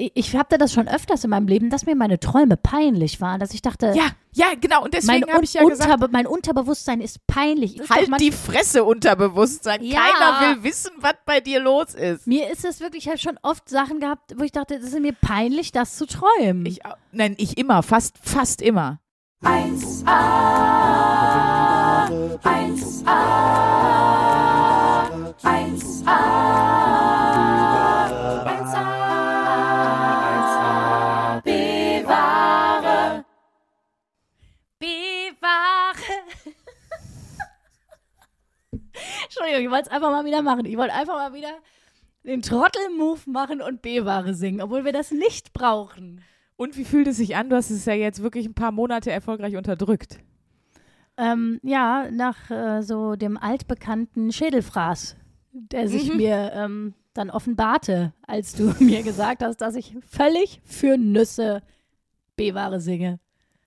ich, hatte das schon öfters in meinem Leben, dass mir meine Träume peinlich waren, dass ich dachte, Ja, ja, genau. Und deswegen habe ich ja Un- gesagt, mein Unterbewusstsein ist peinlich. Ist halt die Fresse Unterbewusstsein. Ja. Keiner will wissen, was bei dir los ist. Mir ist es wirklich, ich habe schon oft Sachen gehabt, wo ich dachte, es ist mir peinlich, das zu träumen. Ich, nein, ich immer, fast, fast immer. 1A, 1A, 1A, Entschuldigung, ich wollte es einfach mal wieder machen. Ich wollte einfach mal wieder den Trottel-Move machen und B-Ware singen, obwohl wir das nicht brauchen. Und wie fühlt es sich an? Du hast es ja jetzt wirklich ein paar Monate erfolgreich unterdrückt. Ähm, ja, nach äh, so dem altbekannten Schädelfraß, der sich Mhm. mir ähm, dann offenbarte, als du mir gesagt hast, dass ich völlig für Nüsse B-Ware singe.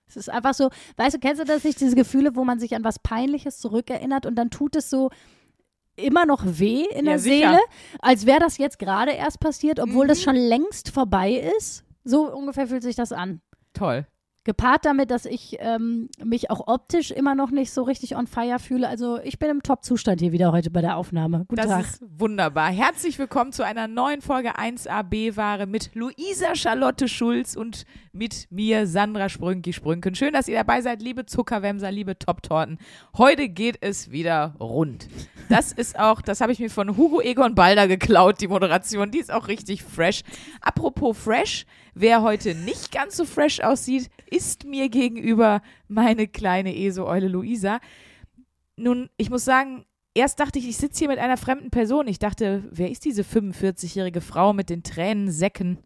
Es ist einfach so, weißt du, kennst du das nicht, diese Gefühle, wo man sich an was Peinliches zurückerinnert und dann tut es so immer noch weh in Ja, der sicher. Seele, als wäre das jetzt gerade erst passiert, obwohl Mhm. das schon längst vorbei ist? So ungefähr fühlt sich das an. Toll. Gepaart damit, dass ich ähm, mich auch optisch immer noch nicht so richtig on fire fühle. Also ich bin im Top-Zustand hier wieder heute bei der Aufnahme. Guten Das Tag. ist wunderbar. Herzlich willkommen zu einer neuen Folge 1AB-Ware mit Luisa Charlotte Schulz und mit mir, Sandra Sprünki Sprünken. Schön, dass ihr dabei seid, liebe Zuckerwämser, liebe Top-Torten. Heute geht es wieder rund. Das ist auch, das habe ich mir von Hugo Egon Balder geklaut, die Moderation. Die ist auch richtig fresh. Apropos fresh, wer heute nicht ganz so fresh aussieht, ist mir gegenüber meine kleine ESO-Eule Luisa. Nun, ich muss sagen, erst dachte ich, ich sitze hier mit einer fremden Person. Ich dachte, wer ist diese 45-jährige Frau mit den Tränensäcken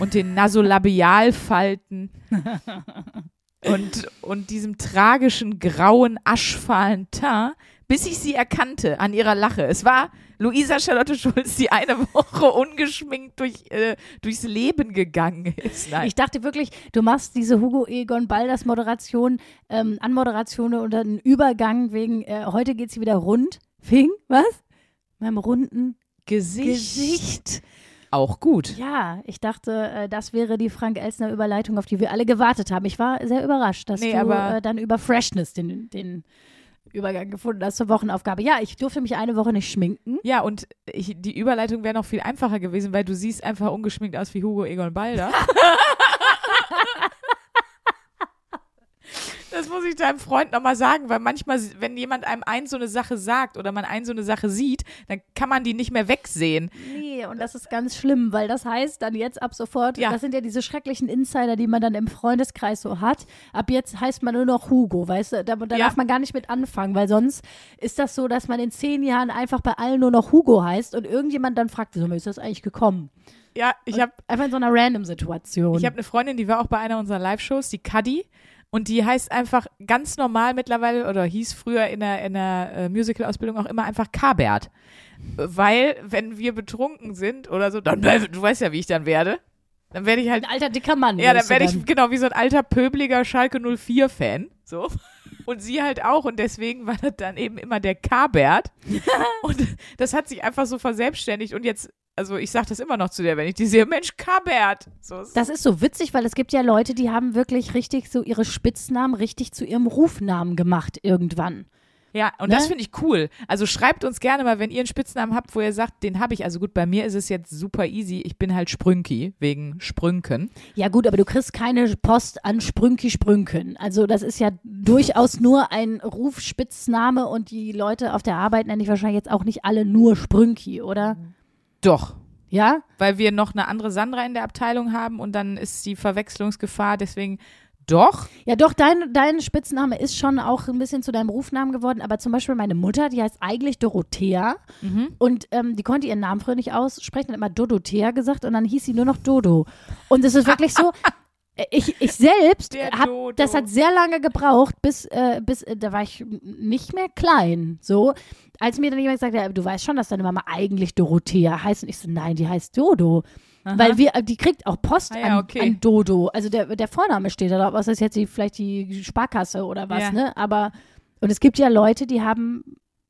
und den Nasolabialfalten und, und diesem tragischen grauen, aschfahlen Teint, bis ich sie erkannte an ihrer Lache. Es war Luisa Charlotte Schulz, die eine Woche ungeschminkt durch, äh, durchs Leben gegangen ist. Nein. Ich dachte wirklich, du machst diese Hugo Egon Balders Moderation, ähm, Anmoderation oder einen Übergang wegen, äh, heute geht sie wieder rund. Wegen, was? Meinem runden Gesicht. Gesicht. Auch gut. Ja, ich dachte, äh, das wäre die Frank Elsner Überleitung, auf die wir alle gewartet haben. Ich war sehr überrascht, dass Nee, du äh, dann über Freshness den, den Übergang gefunden hast zur Wochenaufgabe. Ja, ich durfte mich eine Woche nicht schminken. Ja, und ich, die Überleitung wäre noch viel einfacher gewesen, weil du siehst einfach ungeschminkt aus wie Hugo Egon Balder. Das muss ich deinem Freund nochmal sagen, weil manchmal, wenn jemand einem ein so eine Sache sagt oder man ein so eine Sache sieht, dann kann man die nicht mehr wegsehen. Nee, und das ist ganz schlimm, weil das heißt dann jetzt ab sofort, Ja. das sind ja diese schrecklichen Insider, die man dann im Freundeskreis so hat. Ab jetzt heißt man nur noch Hugo, weißt du? Da, da Ja. darf man gar nicht mit anfangen, weil sonst ist das so, dass man in zehn Jahren einfach bei allen nur noch Hugo heißt und irgendjemand dann fragt, wieso ist das eigentlich gekommen? Ja, ich habe Einfach in so einer Random-Situation. ich hab eine Freundin, die war auch bei einer unserer Live-Shows, die Cuddy. Und die heißt einfach ganz normal mittlerweile oder hieß früher in der, in der äh, Musical-Ausbildung auch immer einfach Kabert. Weil, wenn wir betrunken sind oder so, dann, du weißt ja, wie ich dann werde. Dann werde ich halt ein alter dicker Mann. Ja, dann werde ich genau wie so ein alter pöbliger Schalke 04-Fan. So. Und sie halt auch. Und deswegen war das dann eben immer der K-Bert. und das hat sich einfach so verselbstständigt. Und jetzt, also ich sage das immer noch zu der, wenn ich die sehe, Mensch, K-Bert. So, Das ist so witzig, weil es gibt ja Leute, die haben wirklich richtig so ihre Spitznamen richtig zu ihrem Rufnamen gemacht irgendwann. ja, und Ne? das finde ich cool. Also schreibt uns gerne mal, wenn ihr einen Spitznamen habt, wo ihr sagt, den habe ich. Also gut, bei mir ist es jetzt super easy. Ich bin halt Sprünki, wegen Sprünken. Ja gut, aber du kriegst keine Post an Sprünki Sprünken. Also das ist ja durchaus nur ein Rufspitzname und die Leute auf der Arbeit nenne ich wahrscheinlich jetzt auch nicht alle nur Sprünki, oder? Doch. Ja? Weil wir noch eine andere Sandra in der Abteilung haben und dann ist die Verwechslungsgefahr. Deswegen doch. Ja doch, dein, dein Spitzname ist schon auch ein bisschen zu deinem Rufnamen geworden, aber zum Beispiel meine Mutter, die heißt eigentlich Dorothea Mhm. und ähm, die konnte ihren Namen früher nicht aussprechen, hat immer Dodothea gesagt und dann hieß sie nur noch Dodo. Und es ist wirklich so, ich, ich selbst, hab, das hat sehr lange gebraucht, bis, äh, bis äh, da war ich nicht mehr klein, so. Als mir dann jemand gesagt hat, du weißt schon, dass deine Mama eigentlich Dorothea heißt und ich so, nein, die heißt Dodo. Weil wir, die kriegt auch Post Ah ja, an, okay. an Dodo. Also der, der Vorname steht da drauf. Was ist jetzt die, vielleicht die Sparkasse oder was, Ja. ne? Aber, und es gibt ja Leute, die haben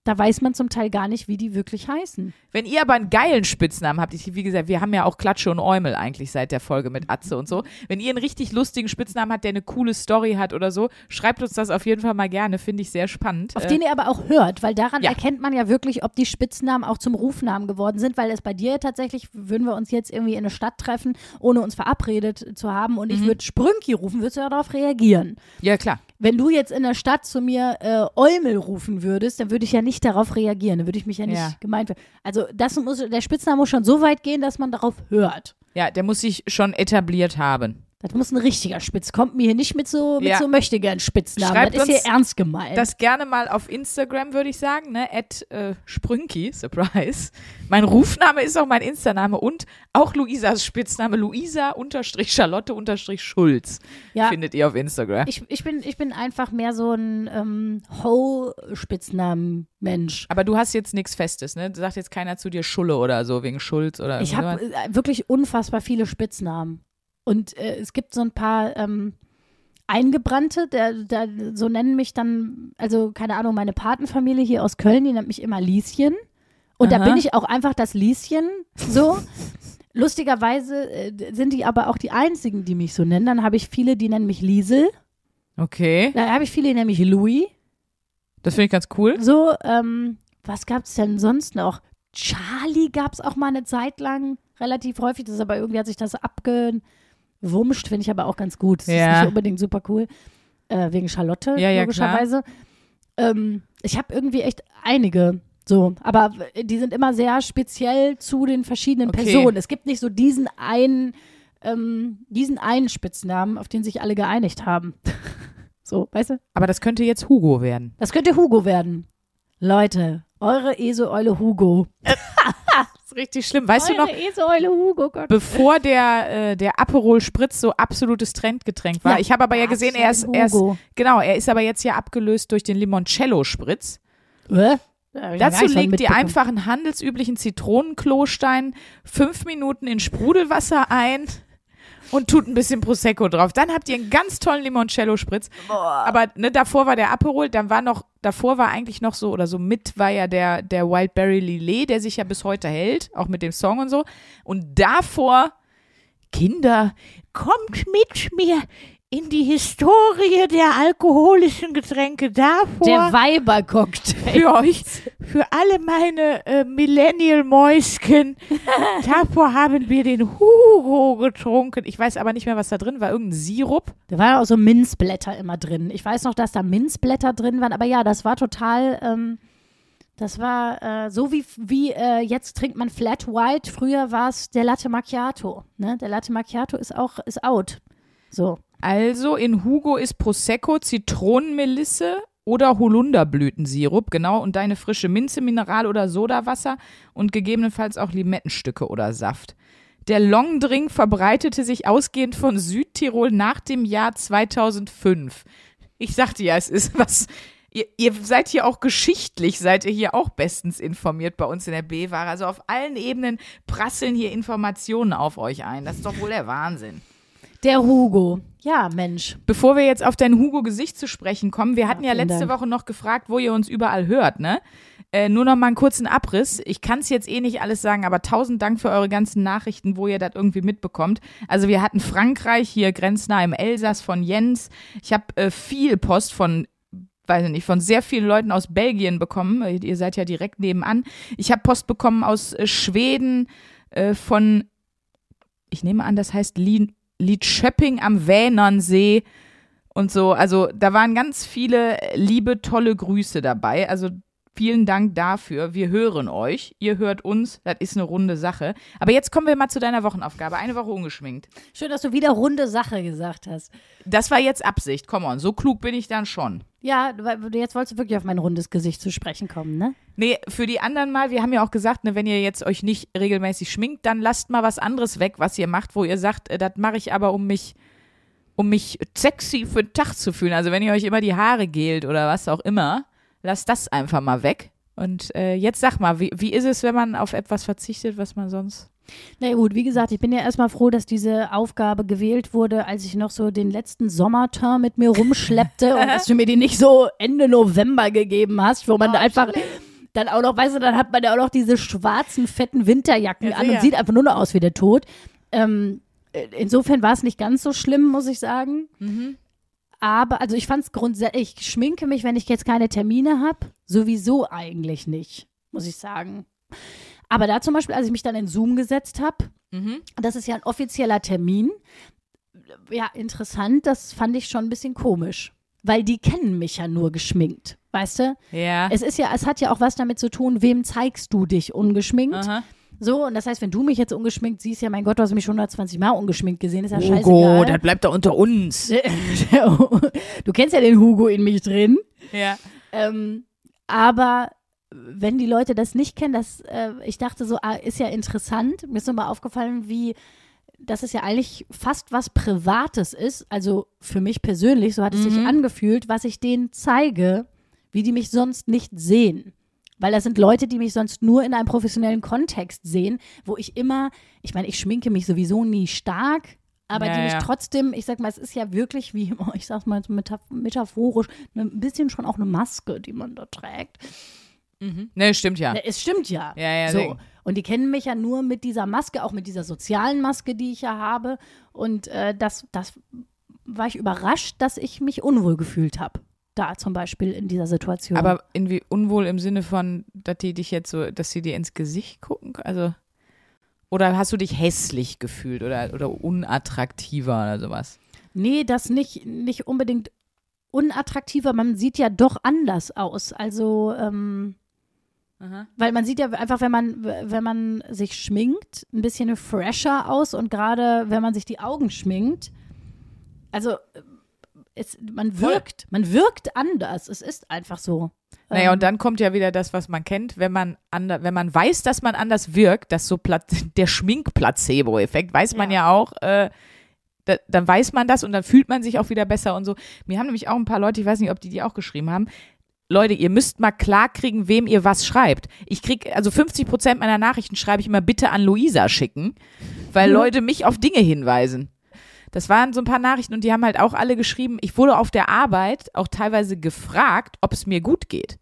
da weiß man zum Teil gar nicht, wie die wirklich heißen. Wenn ihr aber einen geilen Spitznamen habt, ich, wie gesagt, wir haben ja auch Klatsche und Eumel eigentlich seit der Folge mit Atze und so. Wenn ihr einen richtig lustigen Spitznamen habt, der eine coole Story hat oder so, schreibt uns das auf jeden Fall mal gerne, finde ich sehr spannend. Auf Äh, den ihr aber auch hört, weil daran ja. erkennt man ja wirklich, ob die Spitznamen auch zum Rufnamen geworden sind, weil es bei dir tatsächlich, würden wir uns jetzt irgendwie in eine Stadt treffen, ohne uns verabredet zu haben und Mhm. ich würde Sprünki rufen, würdest du ja darauf reagieren. ja, klar. Wenn du jetzt in der Stadt zu mir äh, Eumel rufen würdest, dann würde ich ja nicht darauf reagieren, dann würde ich mich ja nicht Ja. gemeint werden. Also das muss, der Spitzname muss schon so weit gehen, dass man darauf hört. Ja, der muss sich schon etabliert haben. Das muss ein richtiger Spitz. Kommt mir hier nicht mit so, mit Ja. so möchte gern Spitznamen. Schreibt das ist hier ernst gemeint. Das gerne mal auf Instagram, würde ich sagen, ne? At äh, Sprünki, Surprise. Mein Rufname ist auch mein Instaname und auch Luisas Spitzname, Luisa unterstrich Charlotte unterstrich Schulz. Ja. Findet ihr auf Instagram. ich, ich, bin, ich bin einfach mehr so ein ähm, Ho-Spitznamen-Mensch. Aber du hast jetzt nichts Festes, ne? Sagt jetzt keiner zu dir Schulle oder so, wegen Schulz oder Ich habe äh, wirklich unfassbar viele Spitznamen. Und äh, es gibt so ein paar ähm, Eingebrannte, der, der, so nennen mich dann, also keine Ahnung, meine Patenfamilie hier aus Köln, die nennt mich immer Lieschen. Und da Aha. bin ich auch einfach das Lieschen so. Lustigerweise äh, sind die aber auch die einzigen, die mich so nennen. Dann habe ich viele, die nennen mich Liesel. Okay, Da habe ich viele, die nennen mich Louis. das finde ich ganz cool. So, ähm, was gab es denn sonst noch? Charlie gab es auch mal eine Zeit lang, relativ häufig. Das ist aber irgendwie hat sich das abgewumscht, finde ich aber auch ganz gut. Das Ja. ist nicht unbedingt super cool. Äh, wegen Charlotte, Ja, ja, logischerweise. Ähm, ich habe irgendwie echt einige. So, aber die sind immer sehr speziell zu den verschiedenen Okay. Personen. Es gibt nicht so diesen einen, ähm, diesen einen Spitznamen, auf den sich alle geeinigt haben. so, weißt du? Aber das könnte jetzt Hugo werden. Das könnte Hugo werden. Leute, eure Eseeule Hugo. Ist richtig schlimm. Weißt du noch, eure Eseeule Hugo, Gott. bevor der, äh, der Aperol Spritz so absolutes Trendgetränk war. Ja, ich habe aber ja gesehen, er ist, er ist, genau, er ist aber jetzt ja abgelöst durch den Limoncello Spritz. Äh? Dazu legt ihr einfach einen handelsüblichen Zitronenklostein fünf Minuten in Sprudelwasser ein und tut ein bisschen Prosecco drauf. Dann habt ihr einen ganz tollen Limoncello-Spritz. Aber ne, davor war der Aperol, dann war noch, davor war eigentlich noch so, oder so mit war ja der, der Wildberry Lillet, der sich ja bis heute hält, auch mit dem Song und so. Und davor, Kinder, kommt mit mir in die Historie der alkoholischen Getränke davor Der Weibercocktail. für euch, für alle meine äh, Millennial-Mäuschen. Davor haben wir den Hugo getrunken. Ich weiß aber nicht mehr, was da drin war. Irgendein Sirup. Da waren auch so Minzblätter immer drin. Ich weiß noch, dass da Minzblätter drin waren, aber ja, das war total, ähm, das war äh, so wie, wie äh, jetzt trinkt man Flat White. Früher war es der Latte Macchiato. Ne? Der Latte Macchiato ist auch, ist out. So. Also in Hugo ist Prosecco, Zitronenmelisse oder Holunderblütensirup, genau, und deine frische Minze, Mineral oder Sodawasser und gegebenenfalls auch Limettenstücke oder Saft. Der Longdrink verbreitete sich ausgehend von Südtirol nach dem Jahr 2005. Ich sagte ja, es ist was. Ihr, ihr seid hier auch geschichtlich, seid ihr hier auch bestens informiert bei uns in der B-Ware. Also auf allen Ebenen prasseln hier Informationen auf euch ein. Das ist doch wohl der Wahnsinn. Der Hugo. Ja, Mensch. Bevor wir jetzt auf dein Hugo-Gesicht zu sprechen kommen, wir hatten ja vielen letzte Dank. Woche noch gefragt, wo ihr uns überall hört, ne? Äh, nur noch mal einen kurzen Abriss. Ich kann es jetzt eh nicht alles sagen, aber tausend Dank für eure ganzen Nachrichten, wo ihr das irgendwie mitbekommt. Also wir hatten Frankreich, hier grenznah im Elsass von Jens. Ich habe äh, viel Post von weiß ich nicht, von sehr vielen Leuten aus Belgien bekommen. Ihr seid ja direkt nebenan. Ich habe Post bekommen aus äh, Schweden, äh, von, ich nehme an, das heißt Lien, Lidschöpping am Vänernsee und so. Also da waren ganz viele liebe, tolle Grüße dabei. Also vielen Dank dafür. Wir hören euch. Ihr hört uns. Das ist eine runde Sache. Aber jetzt kommen wir mal zu deiner Wochenaufgabe. Eine Woche ungeschminkt. Schön, dass du wieder runde Sache gesagt hast. Das war jetzt Absicht. Come on, so klug bin ich dann schon. Ja, jetzt wolltest du wirklich auf mein rundes Gesicht zu sprechen kommen, ne? Nee, für die anderen mal, wir haben ja auch gesagt, ne, wenn ihr jetzt euch nicht regelmäßig schminkt, dann lasst mal was anderes weg, was ihr macht, wo ihr sagt, äh, das mache ich aber, um mich, um mich sexy für den Tag zu fühlen. Also wenn ihr euch immer die Haare gelt oder was auch immer, lasst das einfach mal weg. Und äh, jetzt sag mal, wie, wie ist es, wenn man auf etwas verzichtet, was man sonst. Na gut, wie gesagt, ich bin ja erstmal froh, dass diese Aufgabe gewählt wurde, als ich noch so den letzten Sommerterm mit mir rumschleppte und dass du mir die nicht so Ende November gegeben hast, wo man da einfach dann auch noch, weißt du, dann hat man ja auch noch diese schwarzen, fetten Winterjacken Ja, an und sieht einfach nur noch aus wie der Tod. Ähm, äh, insofern war es nicht ganz so schlimm, muss ich sagen. Aber, also ich fand es grundsätzlich, ich schminke mich, wenn ich jetzt keine Termine habe, sowieso eigentlich nicht, muss ich sagen. Aber da zum Beispiel, als ich mich dann in Zoom gesetzt habe, Mhm. das ist ja ein offizieller Termin. Ja, interessant, das fand ich schon ein bisschen komisch. Weil die kennen mich ja nur geschminkt, weißt du? Ja. Es ist ja, es hat ja auch was damit zu tun, wem zeigst du dich ungeschminkt. Aha. So, und das heißt, wenn du mich jetzt ungeschminkt siehst, ja, mein Gott, du hast mich schon 120 Mal ungeschminkt gesehen, ist ja Hugo, scheißegal. das bleibt da unter uns. du kennst ja den Hugo in mich drin. Ja. Ähm, aber wenn die Leute das nicht kennen, das, äh, ich dachte so, ah, ist ja interessant. Mir ist nochmal aufgefallen, wie, dass es ja eigentlich fast was Privates ist. Also für mich persönlich, so hat es sich angefühlt, was ich denen zeige, wie die mich sonst nicht sehen. Weil das sind Leute, die mich sonst nur in einem professionellen Kontext sehen, wo ich immer, ich meine, ich schminke mich sowieso nie stark, aber Ja, die mich ja. trotzdem, ich sag mal, es ist ja wirklich wie, ich sag's mal so metaph metaphorisch, ne, ein bisschen schon auch eine Maske, die man da trägt. Ne, stimmt ja. Ne, Es stimmt ja. Ja, ja, so. Und die kennen mich ja nur mit dieser Maske, auch mit dieser sozialen Maske, die ich ja habe. Und äh, das, das war ich überrascht, dass ich mich unwohl gefühlt habe. Da zum Beispiel in dieser Situation. Aber irgendwie unwohl im Sinne von, dass die dich jetzt so, dass sie dir ins Gesicht gucken? Also. Oder hast du dich hässlich gefühlt oder, oder unattraktiver oder sowas? Nee, das nicht, nicht unbedingt unattraktiver. Man sieht ja doch anders aus. Also, ähm, weil man sieht ja einfach, wenn man, wenn man sich schminkt, ein bisschen fresher aus und gerade wenn man sich die Augen schminkt, also es, man wirkt, man wirkt anders. Es ist einfach so. Naja, Ähm, und dann kommt ja wieder das, was man kennt, wenn man ander, wenn man weiß, dass man anders wirkt, das so der Schmink-Placebo-Effekt, weiß man ja, auch, äh, da, dann weiß man das und dann fühlt man sich auch wieder besser und so. Mir haben nämlich auch ein paar Leute, ich weiß nicht, ob die die auch geschrieben haben, Leute, ihr müsst mal klar kriegen, wem ihr was schreibt. Ich krieg, also 50 Prozent meiner Nachrichten schreibe ich immer bitte an Luisa schicken, weil Leute mich auf Dinge hinweisen. Das waren so ein paar Nachrichten und die haben halt auch alle geschrieben, ich wurde auf der Arbeit auch teilweise gefragt, ob es mir gut geht.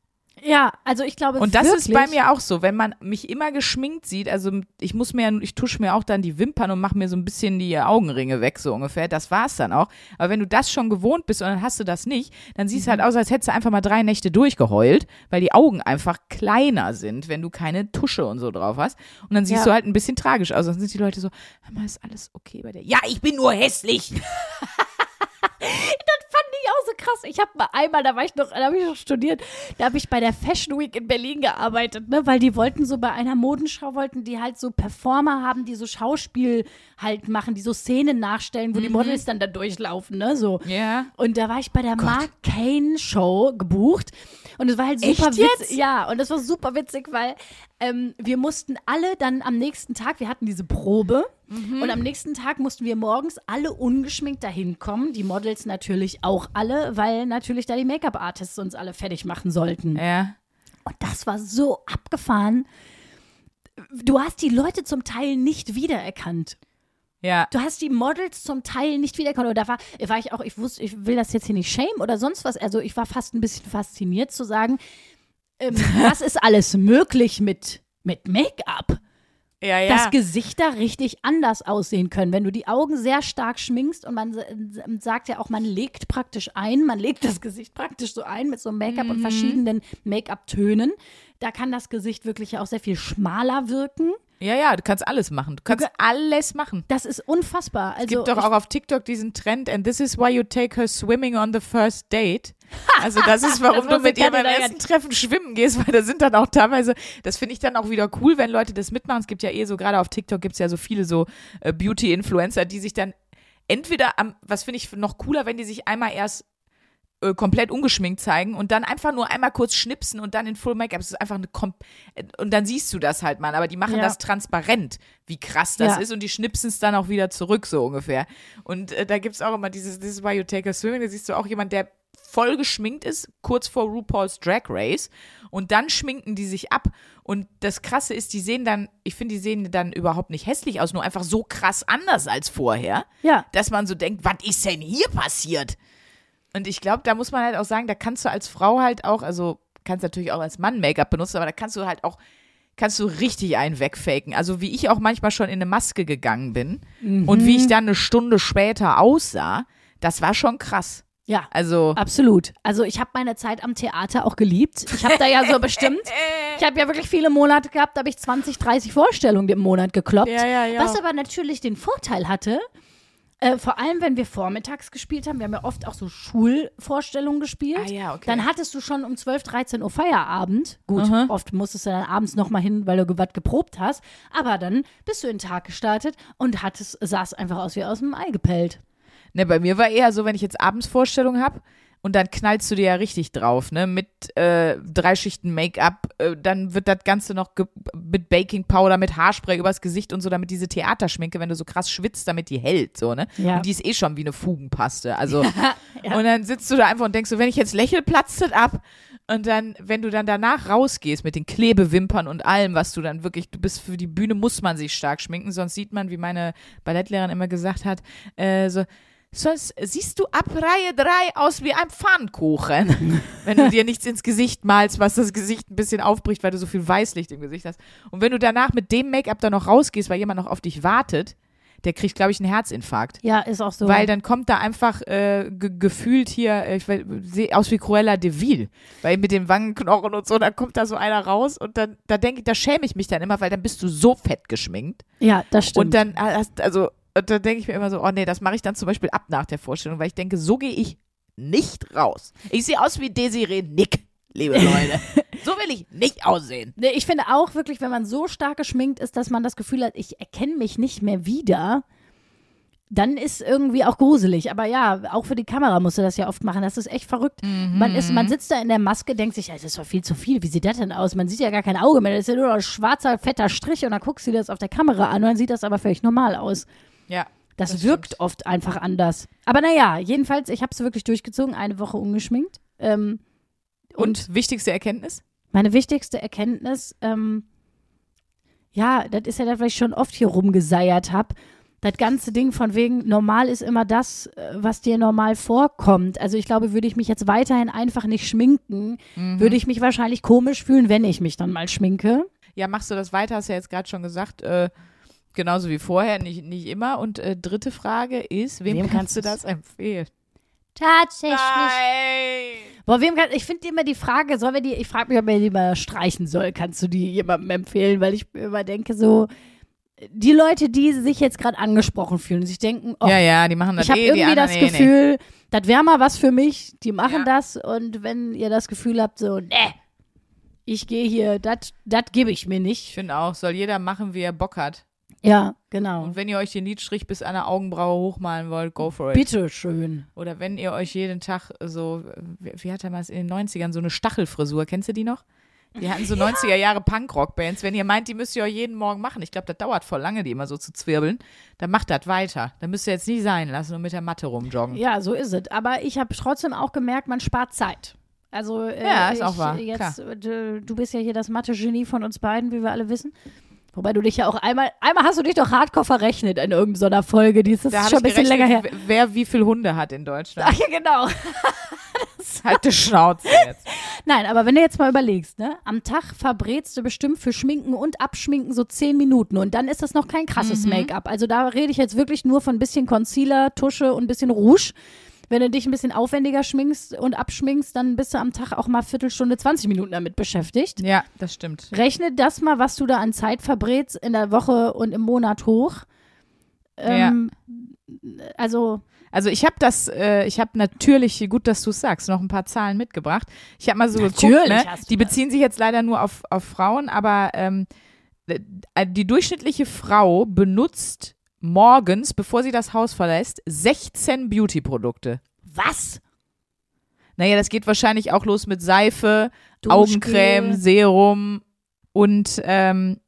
Ja, also ich glaube Und das wirklich, ist bei mir auch so, wenn man mich immer geschminkt sieht, also ich muss mir, ich tusche mir auch dann die Wimpern und mache mir so ein bisschen die Augenringe weg, so ungefähr. Das war's dann auch. Aber wenn du das schon gewohnt bist und dann hast du das nicht, dann siehst du Mhm. halt aus, als hättest du einfach mal drei Nächte durchgeheult, weil die Augen einfach kleiner sind, wenn du keine Tusche und so drauf hast. Und dann siehst Ja. du halt ein bisschen tragisch aus. Dann sind die Leute so, hör mal, ist alles okay bei dir? Ja, ich bin nur hässlich. fand ich auch so krass. Ich habe mal einmal, da war ich noch, da habe ich noch studiert, da habe ich bei der Fashion Week in Berlin gearbeitet, ne, weil die wollten so bei einer Modenschau wollten die halt so Performer haben, die so Schauspiel halt machen, die so Szenen nachstellen, wo die Models dann da durchlaufen, ne, so. Ja. Und da war ich bei der Mark Kane Show gebucht und es war halt super Echt witzig. jetzt? Ja, und es war super witzig, weil ähm, wir mussten alle dann am nächsten Tag, wir hatten diese Probe Mhm. und am nächsten Tag mussten wir morgens alle ungeschminkt dahin kommen. Die Models natürlich auch alle, weil natürlich da die Make-up-Artists uns alle fertig machen sollten. Ja. Und das war so abgefahren. Du hast die Leute zum Teil nicht wiedererkannt. Ja. Du hast die Models zum Teil nicht wiedererkannt. Und da war, war ich auch, ich wusste, ich will das jetzt hier nicht shame oder sonst was. Also ich war fast ein bisschen fasziniert zu sagen, ähm, was ist alles möglich mit, mit Make-up? Ja, ja. dass Gesichter richtig anders aussehen können. Wenn du die Augen sehr stark schminkst und man sagt ja auch, man legt praktisch ein, man legt das Gesicht praktisch so ein mit so Make-up Mhm. und verschiedenen Make-up-Tönen. Da kann das Gesicht wirklich ja auch sehr viel schmaler wirken. Ja, ja, du kannst alles machen. Du kannst alles machen. Das ist unfassbar. Also Es gibt doch auch auf TikTok diesen Trend, and this is why you take her swimming on the first date. Also das ist, warum Das du mit ihr beim ersten Treffen schwimmen gehst, weil da sind dann auch teilweise, das finde ich dann auch wieder cool, wenn Leute das mitmachen. Es gibt ja eh so, gerade auf TikTok gibt es ja so viele so äh, Beauty-Influencer, die sich dann entweder am, was finde ich noch cooler, wenn die sich einmal erst äh, komplett ungeschminkt zeigen und dann einfach nur einmal kurz schnipsen und dann in Full Make-up. Es ist einfach eine Kom äh, und dann siehst du das halt mal, aber die machen Ja. das transparent, wie krass das Ja. ist und die schnipsen es dann auch wieder zurück, so ungefähr. Und äh, da gibt es auch immer dieses This is why you take a swimming, da siehst du auch jemand, der voll geschminkt ist, kurz vor RuPaul's Drag Race und dann schminken die sich ab und das Krasse ist, die sehen dann, ich finde, die sehen dann überhaupt nicht hässlich aus, nur einfach so krass anders als vorher ja, dass man so denkt, was ist denn hier passiert? Und ich glaube, da muss man halt auch sagen, da kannst du als Frau halt auch, also kannst natürlich auch als Mann Make-up benutzen, aber da kannst du halt auch, kannst du richtig einen wegfaken. Also wie ich auch manchmal schon in eine Maske gegangen bin und wie ich dann eine Stunde später aussah, das war schon krass. Ja, Also, absolut. Also ich habe meine Zeit am Theater auch geliebt. Ich habe da ja so bestimmt, ich habe ja wirklich viele Monate gehabt, da habe ich 20, 30 Vorstellungen im Monat gekloppt. Ja, ja, ja. Was aber natürlich den Vorteil hatte, äh, vor allem wenn wir vormittags gespielt haben, wir haben ja oft auch so Schulvorstellungen gespielt. Ah ja, okay. Dann hattest du schon um 12, 13 Uhr Feierabend. Gut, Aha. oft musstest du dann abends nochmal hin, weil du was geprobt hast. Aber dann bist du in den Tag gestartet und hattest, sahst einfach aus wie aus dem Ei gepellt. Ne, bei mir war eher so, wenn ich jetzt abends Vorstellung habe und dann knallst du dir ja richtig drauf, ne? Mit äh, drei Schichten Make-up, äh, dann wird das Ganze noch mit Baking Powder, mit Haarspray übers Gesicht und so, damit diese Theaterschminke, wenn du so krass schwitzt, damit die hält, so, ne? Ja. Und die ist eh schon wie eine Fugenpaste. Also, und dann sitzt du da einfach und denkst so, wenn ich jetzt lächel, platzt das ab. Und dann, wenn du dann danach rausgehst mit den Klebewimpern und allem, was du dann wirklich, du bist für die Bühne, muss man sich stark schminken, sonst sieht man, wie meine Ballettlehrerin immer gesagt hat, äh, so, sonst siehst du ab Reihe 3 aus wie ein Pfannkuchen, wenn du dir nichts ins Gesicht malst, was das Gesicht ein bisschen aufbricht, weil du so viel Weißlicht im Gesicht hast. Und wenn du danach mit dem Make-up dann noch rausgehst, weil jemand noch auf dich wartet, der kriegt, glaube ich, einen Herzinfarkt. Ja, ist auch so. Weil dann kommt da einfach äh, ge gefühlt hier, äh, ich sehe aus wie Cruella de Vil, weil mit den Wangenknochen und so, dann kommt da so einer raus und dann, da denke ich, da schäme ich mich dann immer, weil dann bist du so fett geschminkt. ja, das stimmt. Und dann hast, also, und dann denke ich mir immer so, oh nee, das mache ich dann zum Beispiel ab nach der Vorstellung, weil ich denke, so gehe ich nicht raus. Ich sehe aus wie Desiree Nick, liebe Leute. so will ich nicht aussehen. Nee, ich finde auch wirklich, wenn man so stark geschminkt ist, dass man das Gefühl hat, ich erkenne mich nicht mehr wieder, dann ist irgendwie auch gruselig. Aber ja, auch für die Kamera musst du das ja oft machen. Das ist echt verrückt. Man, ist, man sitzt da in der Maske, denkt sich, ja, das ist doch viel zu viel. Wie sieht das denn aus? Man sieht ja gar kein Auge mehr. Das ist ja nur ein schwarzer, fetter Strich und dann guckst du dir das auf der Kamera an und dann sieht das aber völlig normal aus. Ja. Das, Das wirkt stimmt. oft einfach anders. Aber naja, jedenfalls, ich habe es wirklich durchgezogen, eine Woche ungeschminkt. Ähm, Und, wichtigste Erkenntnis? meine wichtigste Erkenntnis, ähm, ja, das ist ja das, was ich schon oft hier rumgeseiert habe. Das ganze Ding von wegen, normal ist immer das, äh, was dir normal vorkommt. Also ich glaube, würde ich mich jetzt weiterhin einfach nicht schminken, würde ich mich wahrscheinlich komisch fühlen, wenn ich mich dann mal schminke. Ja, machst du das weiter, hast du ja jetzt gerade schon gesagt, äh, genauso wie vorher, nicht, nicht immer. Und äh, dritte Frage ist, wem, Wem kannst du das empfehlen? Tatsächlich. Nein! Boah, wem kann, ich finde immer die Frage, sollen wir die, ich frage mich, ob man die mal streichen soll. Kannst du die jemandem empfehlen? Weil ich mir immer denke, so, die Leute, die sich jetzt gerade angesprochen fühlen, sich denken, oh, Ja, ja, die machen das ich habe eh, irgendwie anderen, das nee, nee. Gefühl, das wäre mal was für mich, die machen Ja. das und wenn ihr das Gefühl habt, so, ne, ich gehe hier, das gebe ich mir Ich nicht. finde auch, soll jeder machen, wie er Bock hat. Ja, genau. Und wenn ihr euch den Lidstrich bis an der Augenbraue hochmalen wollt, go for it. Bitte schön. Oder wenn ihr euch jeden Tag so, wie, wie hat er mal in den 90ern, so eine Stachelfrisur, kennst du die noch? Die hatten so 90er Jahre Punkrock-Bands. Wenn ihr meint, die müsst ihr euch jeden Morgen machen, ich glaube, das dauert voll lange, die immer so zu zwirbeln, dann macht das weiter. Dann müsst ihr jetzt nicht sein lassen und mit der Matte rumjoggen. Ja, so ist es. Aber ich habe trotzdem auch gemerkt, man spart Zeit. Also, äh, Ja, ist ich, auch wahr, Jetzt, äh, du bist ja hier das Mathe-Genie von uns beiden, wie wir alle wissen. Wobei du dich ja auch einmal, einmal hast du dich doch hardcore verrechnet in irgendeiner Folge. Die ist das Da ist schon ein bisschen länger her. wer wie viele Hunde hat in Deutschland. Ach ja, genau. Halt die Schnauze jetzt. Nein, aber wenn du jetzt mal überlegst, ne, am Tag verbrätst du bestimmt für Schminken und Abschminken so zehn Minuten und dann ist das noch kein krasses Mhm. Make-up. Also da rede ich jetzt wirklich nur von ein bisschen Concealer, Tusche und ein bisschen Rouge. Wenn du dich ein bisschen aufwendiger schminkst und abschminkst, dann bist du am Tag auch mal Viertelstunde, 20 Minuten damit beschäftigt. Ja, das stimmt. Rechne das mal, was du da an Zeit verbrätst in der Woche und im Monat hoch. Ähm, Also, Also ich habe das, äh, ich habe natürlich, gut, dass du es sagst, noch ein paar Zahlen mitgebracht. Ich habe mal so geguckt, Natürlich ne? hast du die das. beziehen sich jetzt leider nur auf, auf Frauen, aber ähm, äh, die durchschnittliche Frau benutzt morgens, bevor sie das Haus verlässt, 16 Beauty-Produkte. was? Naja, das geht wahrscheinlich auch los mit Seife, Duschgel. Augencreme, Serum und ähm,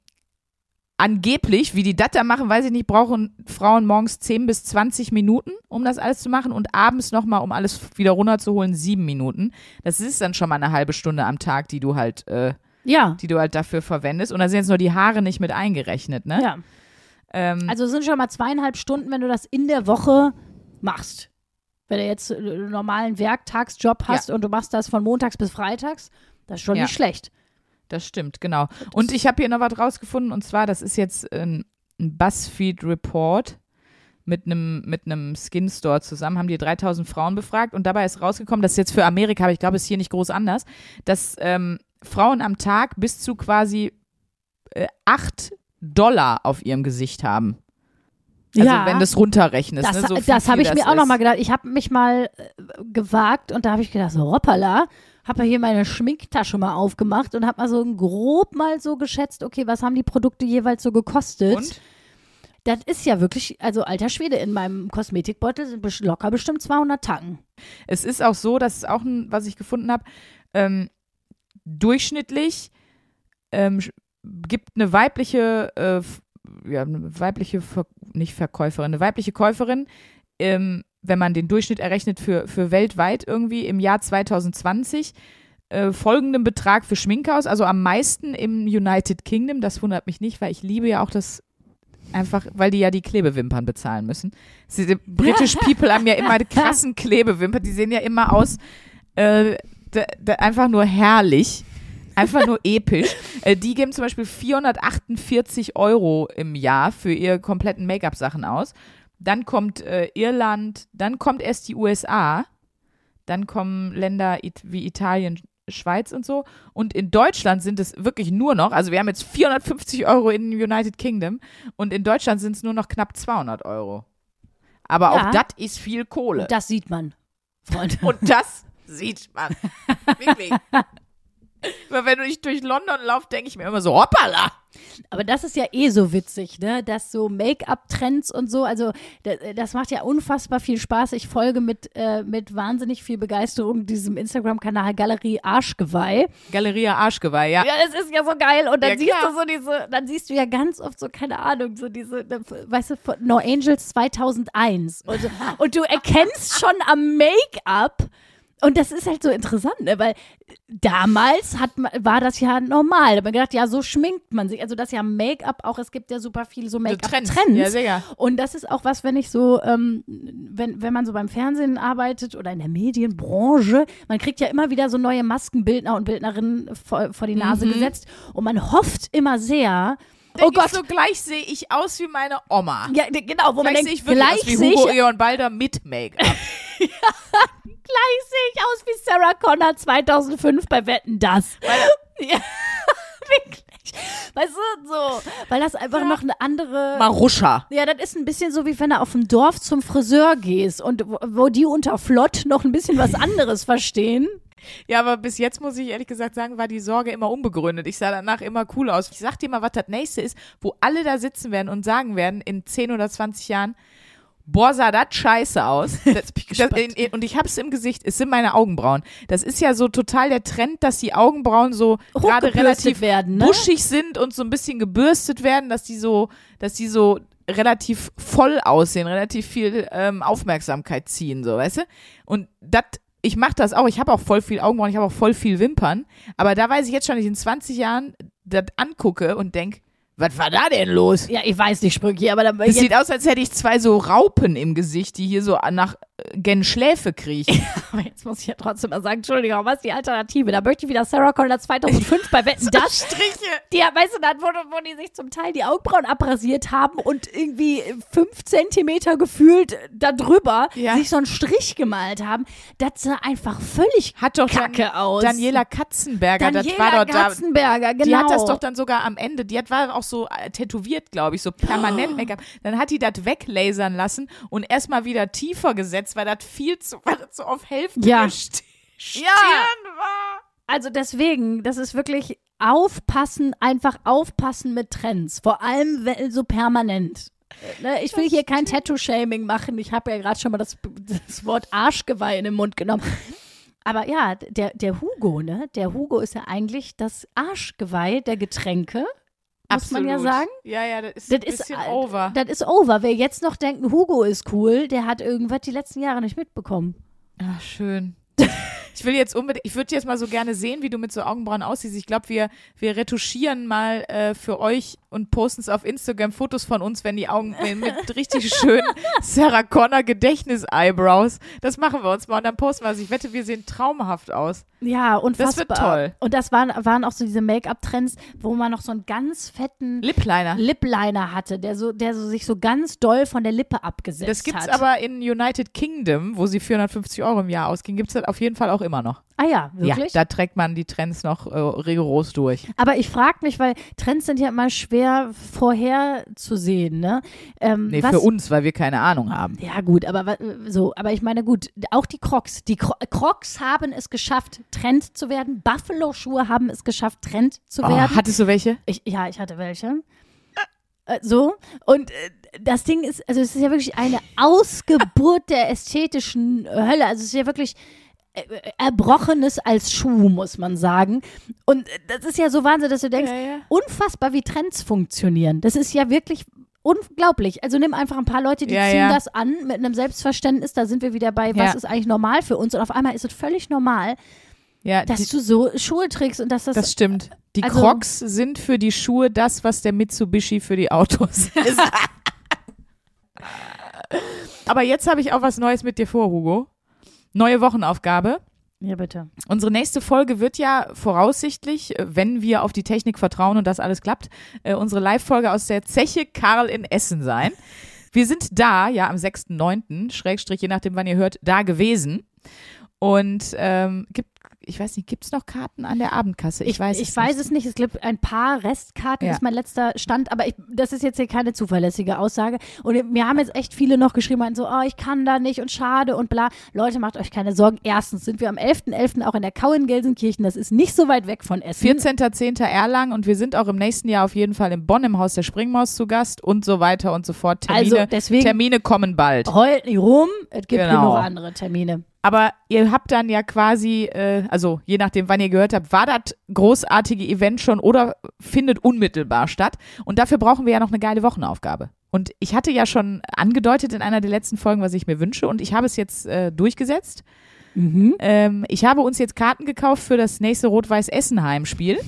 angeblich, wie die das da machen, weiß ich nicht, brauchen Frauen morgens 10 bis 20 Minuten, um das alles zu machen und abends nochmal, um alles wieder runterzuholen, 7 Minuten. Das ist dann schon mal eine halbe Stunde am Tag, die du halt, äh, Ja. die du halt dafür verwendest. Und da sind jetzt nur die Haare nicht mit eingerechnet, ne? Ja. Ähm, Also es sind schon mal zweieinhalb Stunden, wenn du das in der Woche machst. Wenn du jetzt einen normalen Werktagsjob hast und du machst das von montags bis freitags, Das ist schon Ja. nicht schlecht. Das stimmt, genau. Und ich habe hier noch was rausgefunden und zwar, das ist jetzt ein, ein BuzzFeed Report mit einem mit einem Skin Store zusammen, haben die 3000 Frauen befragt und dabei ist rausgekommen, das ist jetzt für Amerika, aber ich glaube, es ist hier nicht groß anders, dass ähm, Frauen am Tag bis zu quasi äh, 8 Dollar auf ihrem Gesicht haben. Also ja, wenn du es runterrechnest. das, ne, so das habe ich mir auch noch ist. mal gedacht. Ich habe mich mal äh, gewagt und da habe ich gedacht, so hoppala, habe hier meine Schminktasche mal aufgemacht und habe mal so grob mal so geschätzt, okay, was haben die Produkte jeweils so gekostet? Und? Das ist ja wirklich, also alter Schwede, in meinem Kosmetikbeutel sind locker bestimmt 200 Tacken. Es ist auch so, das ist auch ein, was ich gefunden habe, ähm, durchschnittlich ähm, gibt eine weibliche, äh, ja, eine weibliche, Ver nicht Verkäuferin, eine weibliche Käuferin, ähm, wenn man den Durchschnitt errechnet für, für weltweit irgendwie im Jahr 2020, äh, folgenden Betrag für Schminke aus, also am meisten im United Kingdom. Das wundert mich nicht, weil ich liebe ja auch das einfach, weil die ja die Klebewimpern bezahlen müssen. Diese British People haben ja immer die krassen Klebewimpern, die sehen ja immer aus, äh, einfach nur herrlich. Einfach nur episch. Äh, die geben zum Beispiel 448 Euro im Jahr für ihre kompletten Make-up-Sachen aus. Dann kommt äh, Irland, dann kommt erst die USA, dann kommen Länder wie Italien, Schweiz und so. Und in Deutschland sind es wirklich nur noch, also wir haben jetzt 450 Euro in United Kingdom und in Deutschland sind es nur noch knapp 200 Euro. Aber Ja. auch das ist viel Kohle. Das sieht man, Freunde. Und das sieht man. Wirklich. Weil wenn ich durch London laufe, denke ich mir immer so, hoppala. Aber das ist ja eh so witzig, ne? Dass so Make-up-Trends und so, also das, das macht ja unfassbar viel Spaß. Ich folge mit, äh, mit wahnsinnig viel Begeisterung diesem Instagram-Kanal Galerie Arschgeweih. Galeria Arschgeweih, ja. Ja, das ist ja so geil. Und dann Ja, siehst klar. du so diese, dann siehst du ja ganz oft so, keine Ahnung, so diese, ne, weißt du, No Angels 2001. Und, und du erkennst schon am Make-up. Und das ist halt so interessant, ne? weil damals hat man, war das ja normal. Da hat man gedacht, ja, so schminkt man sich. Also das ist ja Make-up auch, es gibt ja super viele so Make-up-Trends. Ja, sehr. Und das ist auch was, wenn ich so, ähm, wenn, wenn man so beim Fernsehen arbeitet oder in der Medienbranche, man kriegt ja immer wieder so neue Maskenbildner und Bildnerinnen vor, vor die Nase Mhm. gesetzt und man hofft immer sehr, oh Gott, Ich so gleich sehe ich aus wie meine Oma. ja, genau, wo man Gleich denkt, sehe ich wirklich gleich sehe ich, Hugo Eon Balder mit Make-up. gleich sehe ich aus wie Sarah Connor 2005 bei Wetten, das. ja, wirklich. Weißt du, so, weil das einfach noch eine andere... Maruscha. Ja, das ist ein bisschen so, wie wenn du auf dem Dorf zum Friseur gehst und wo, wo die unter Flott noch ein bisschen was anderes verstehen. Ja, aber bis jetzt muss ich ehrlich gesagt sagen, war die Sorge immer unbegründet. Ich sah danach immer cool aus. Ich sag dir mal, was das nächste ist, wo alle da sitzen werden und sagen werden in 10 oder 20 Jahren, boah, sah das scheiße aus. Das, das, in, in, und ich hab's im Gesicht, es sind meine Augenbrauen. Das ist ja so total der Trend, dass die Augenbrauen so gerade relativ werden, ne? buschig sind und so ein bisschen gebürstet werden, dass die so, dass die so relativ voll aussehen, relativ viel ähm, Aufmerksamkeit ziehen, so, weißt du? Und das, ich mache das auch, ich habe auch voll viel Augenbrauen, ich habe auch voll viel Wimpern, aber da weiß ich jetzt schon, dass ich in 20 Jahren das angucke und denk, was war da denn los? Ja, ich weiß nicht, Sprünki, aber da, Das jetzt, sieht aus, als hätte ich zwei so Raupen im Gesicht, die hier so nach gen Schläfe kriechen. aber jetzt muss ich ja trotzdem mal sagen, Entschuldigung, was ist die Alternative? Da möchte ich wieder Sarah Connor 2005 bei Wetten, das Striche. Die, weißt du, dann, wo, wo die sich zum Teil die Augenbrauen abrasiert haben und irgendwie fünf Zentimeter gefühlt darüber Ja. sich so einen Strich gemalt haben, das sah einfach völlig Hat doch kacke Dan aus. Daniela Katzenberger, das Daniela war doch da. Katzenberger, genau. Die hat das doch dann sogar am Ende, die hat, war auch so äh, tätowiert, glaube ich, so permanent Make-up. Dann hat die das weglasern lassen und erstmal wieder tiefer gesetzt, weil das viel zu, weil das so auf Hälfte Ja. Stirn war. Also deswegen, das ist wirklich aufpassen, einfach aufpassen mit Trends. Vor allem wenn- so permanent. Äh, ne, Ich will hier kein Tattoo-Shaming machen. Ich habe ja gerade schon mal das, das Wort Arschgeweih in den Mund genommen. Aber ja, der, der Hugo, ne? Der Hugo ist ja eigentlich das Arschgeweih der Getränke. Muss man ja Absolut. sagen. Ja, ja, das ist Das ein ist, bisschen äh, over. Das ist over. Wer jetzt noch denkt, Hugo ist cool, der hat irgendwas die letzten Jahre nicht mitbekommen. Ach, schön. Ich will jetzt unbedingt, ich würde jetzt mal so gerne sehen, wie du mit so Augenbrauen aussiehst. Ich glaube, wir, wir retuschieren mal äh, für euch und posten es auf Instagram Fotos von uns, wenn die Augen mit, mit richtig schönen Sarah Connor Gedächtnis-Eyebrows. Das machen wir uns mal und dann posten wir es. Ich wette, wir sehen traumhaft aus. Ja, unfassbar. Das wird toll. Und das waren, waren auch so diese Make-up-Trends, wo man noch so einen ganz fetten Lipliner. Lip-Liner hatte, der so, der so sich so ganz doll von der Lippe abgesetzt Das gibt's hat. aber in United Kingdom, wo sie 450 Euro im Jahr ausgehen, gibt's das auf jeden Fall auch immer noch. ah ja, wirklich? Ja, da trägt man die Trends noch äh, rigoros durch. aber ich frage mich, weil Trends sind ja immer schwer vorherzusehen, ne? Ähm, Nee, was, für uns, weil wir keine Ahnung haben. Ja, gut, aber so, aber ich meine, gut, auch die Crocs. Die Cro Crocs haben es geschafft, Trend zu werden. Buffalo-Schuhe haben es geschafft, Trend zu Oh, werden. hattest du welche? Ich, ja, ich hatte welche. Äh, so. Und äh, das Ding ist, also es ist ja wirklich eine Ausgeburt der ästhetischen Hölle. Also es ist ja wirklich Erbrochenes als Schuh, muss man sagen. Und äh, das ist ja so Wahnsinn, dass du denkst, Ja, ja. unfassbar, wie Trends funktionieren. Das ist ja wirklich unglaublich. Also nimm einfach ein paar Leute, die Ja, ziehen das an mit einem Selbstverständnis. Da sind wir wieder bei, was ist eigentlich normal für uns? Und auf einmal ist es völlig normal, Ja, dass die, du so Schuhe trägst und dass das, das stimmt. Die also- Crocs sind für die Schuhe das, was der Mitsubishi für die Autos ist. Aber jetzt habe ich auch was Neues mit dir vor, Hugo. Neue Wochenaufgabe. ja, bitte. Unsere nächste Folge wird ja voraussichtlich, äh, wenn wir auf die Technik vertrauen und das alles klappt, äh, unsere Live-Folge aus der Zeche Karl in Essen sein. Wir sind da, ja, am 6.9., Schrägstrich, je nachdem, wann ihr hört, da gewesen. Und ähm, gibt, ich weiß nicht, gibt es noch Karten an der Abendkasse? Ich, weiß ich es weiß nicht. es nicht. Es gibt ein paar Restkarten, Ja. ist mein letzter Stand, aber ich, das ist jetzt hier keine zuverlässige Aussage. Und mir haben jetzt echt viele noch geschrieben, so, oh, ich kann da nicht und schade und bla. Leute, macht euch keine Sorgen. Erstens sind wir am 11.11. auch in der Kau in Gelsenkirchen. Das ist nicht so weit weg von Essen. 14.10. Erlangen und wir sind auch im nächsten Jahr auf jeden Fall in Bonn im Haus der Springmaus zu Gast und so weiter und so fort. Termine, Also deswegen- Termine kommen bald. Heult nicht rum, es gibt Genau. genug andere Termine. Aber ihr habt dann ja quasi, äh, also je nachdem, wann ihr gehört habt, war das großartige Event schon oder findet unmittelbar statt. Und dafür brauchen wir ja noch eine geile Wochenaufgabe. Und ich hatte ja schon angedeutet in einer der letzten Folgen, was ich mir wünsche. Und ich habe es jetzt äh, durchgesetzt. Mhm. Ähm, ich habe uns jetzt Karten gekauft für das nächste Rot-Weiß-Essen-Heimspiel.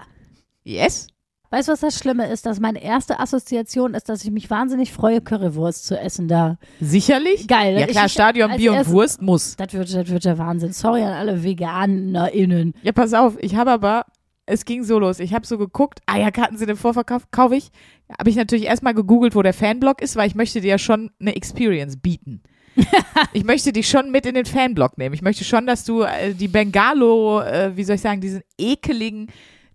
yes. Weißt du, was das Schlimme ist? Dass meine erste Assoziation ist, dass ich mich wahnsinnig freue, Currywurst zu essen da. Sicherlich. Geil. Ja klar, Ich- Stadion, Bier und Wurst muss. Das wird, das wird der Wahnsinn. Sorry an alle VeganerInnen. Ja, pass auf, ich habe aber, es ging so los. Ich habe so geguckt, ah ja, Karten sind im Vorverkauf, kaufe ich. Habe ich natürlich erstmal gegoogelt, wo der Fanblock ist, weil ich möchte dir ja schon eine Experience bieten. ich möchte dich schon mit in den Fanblock nehmen. Ich möchte schon, dass du äh, die Bengalo, äh, wie soll ich sagen, diesen ekeligen,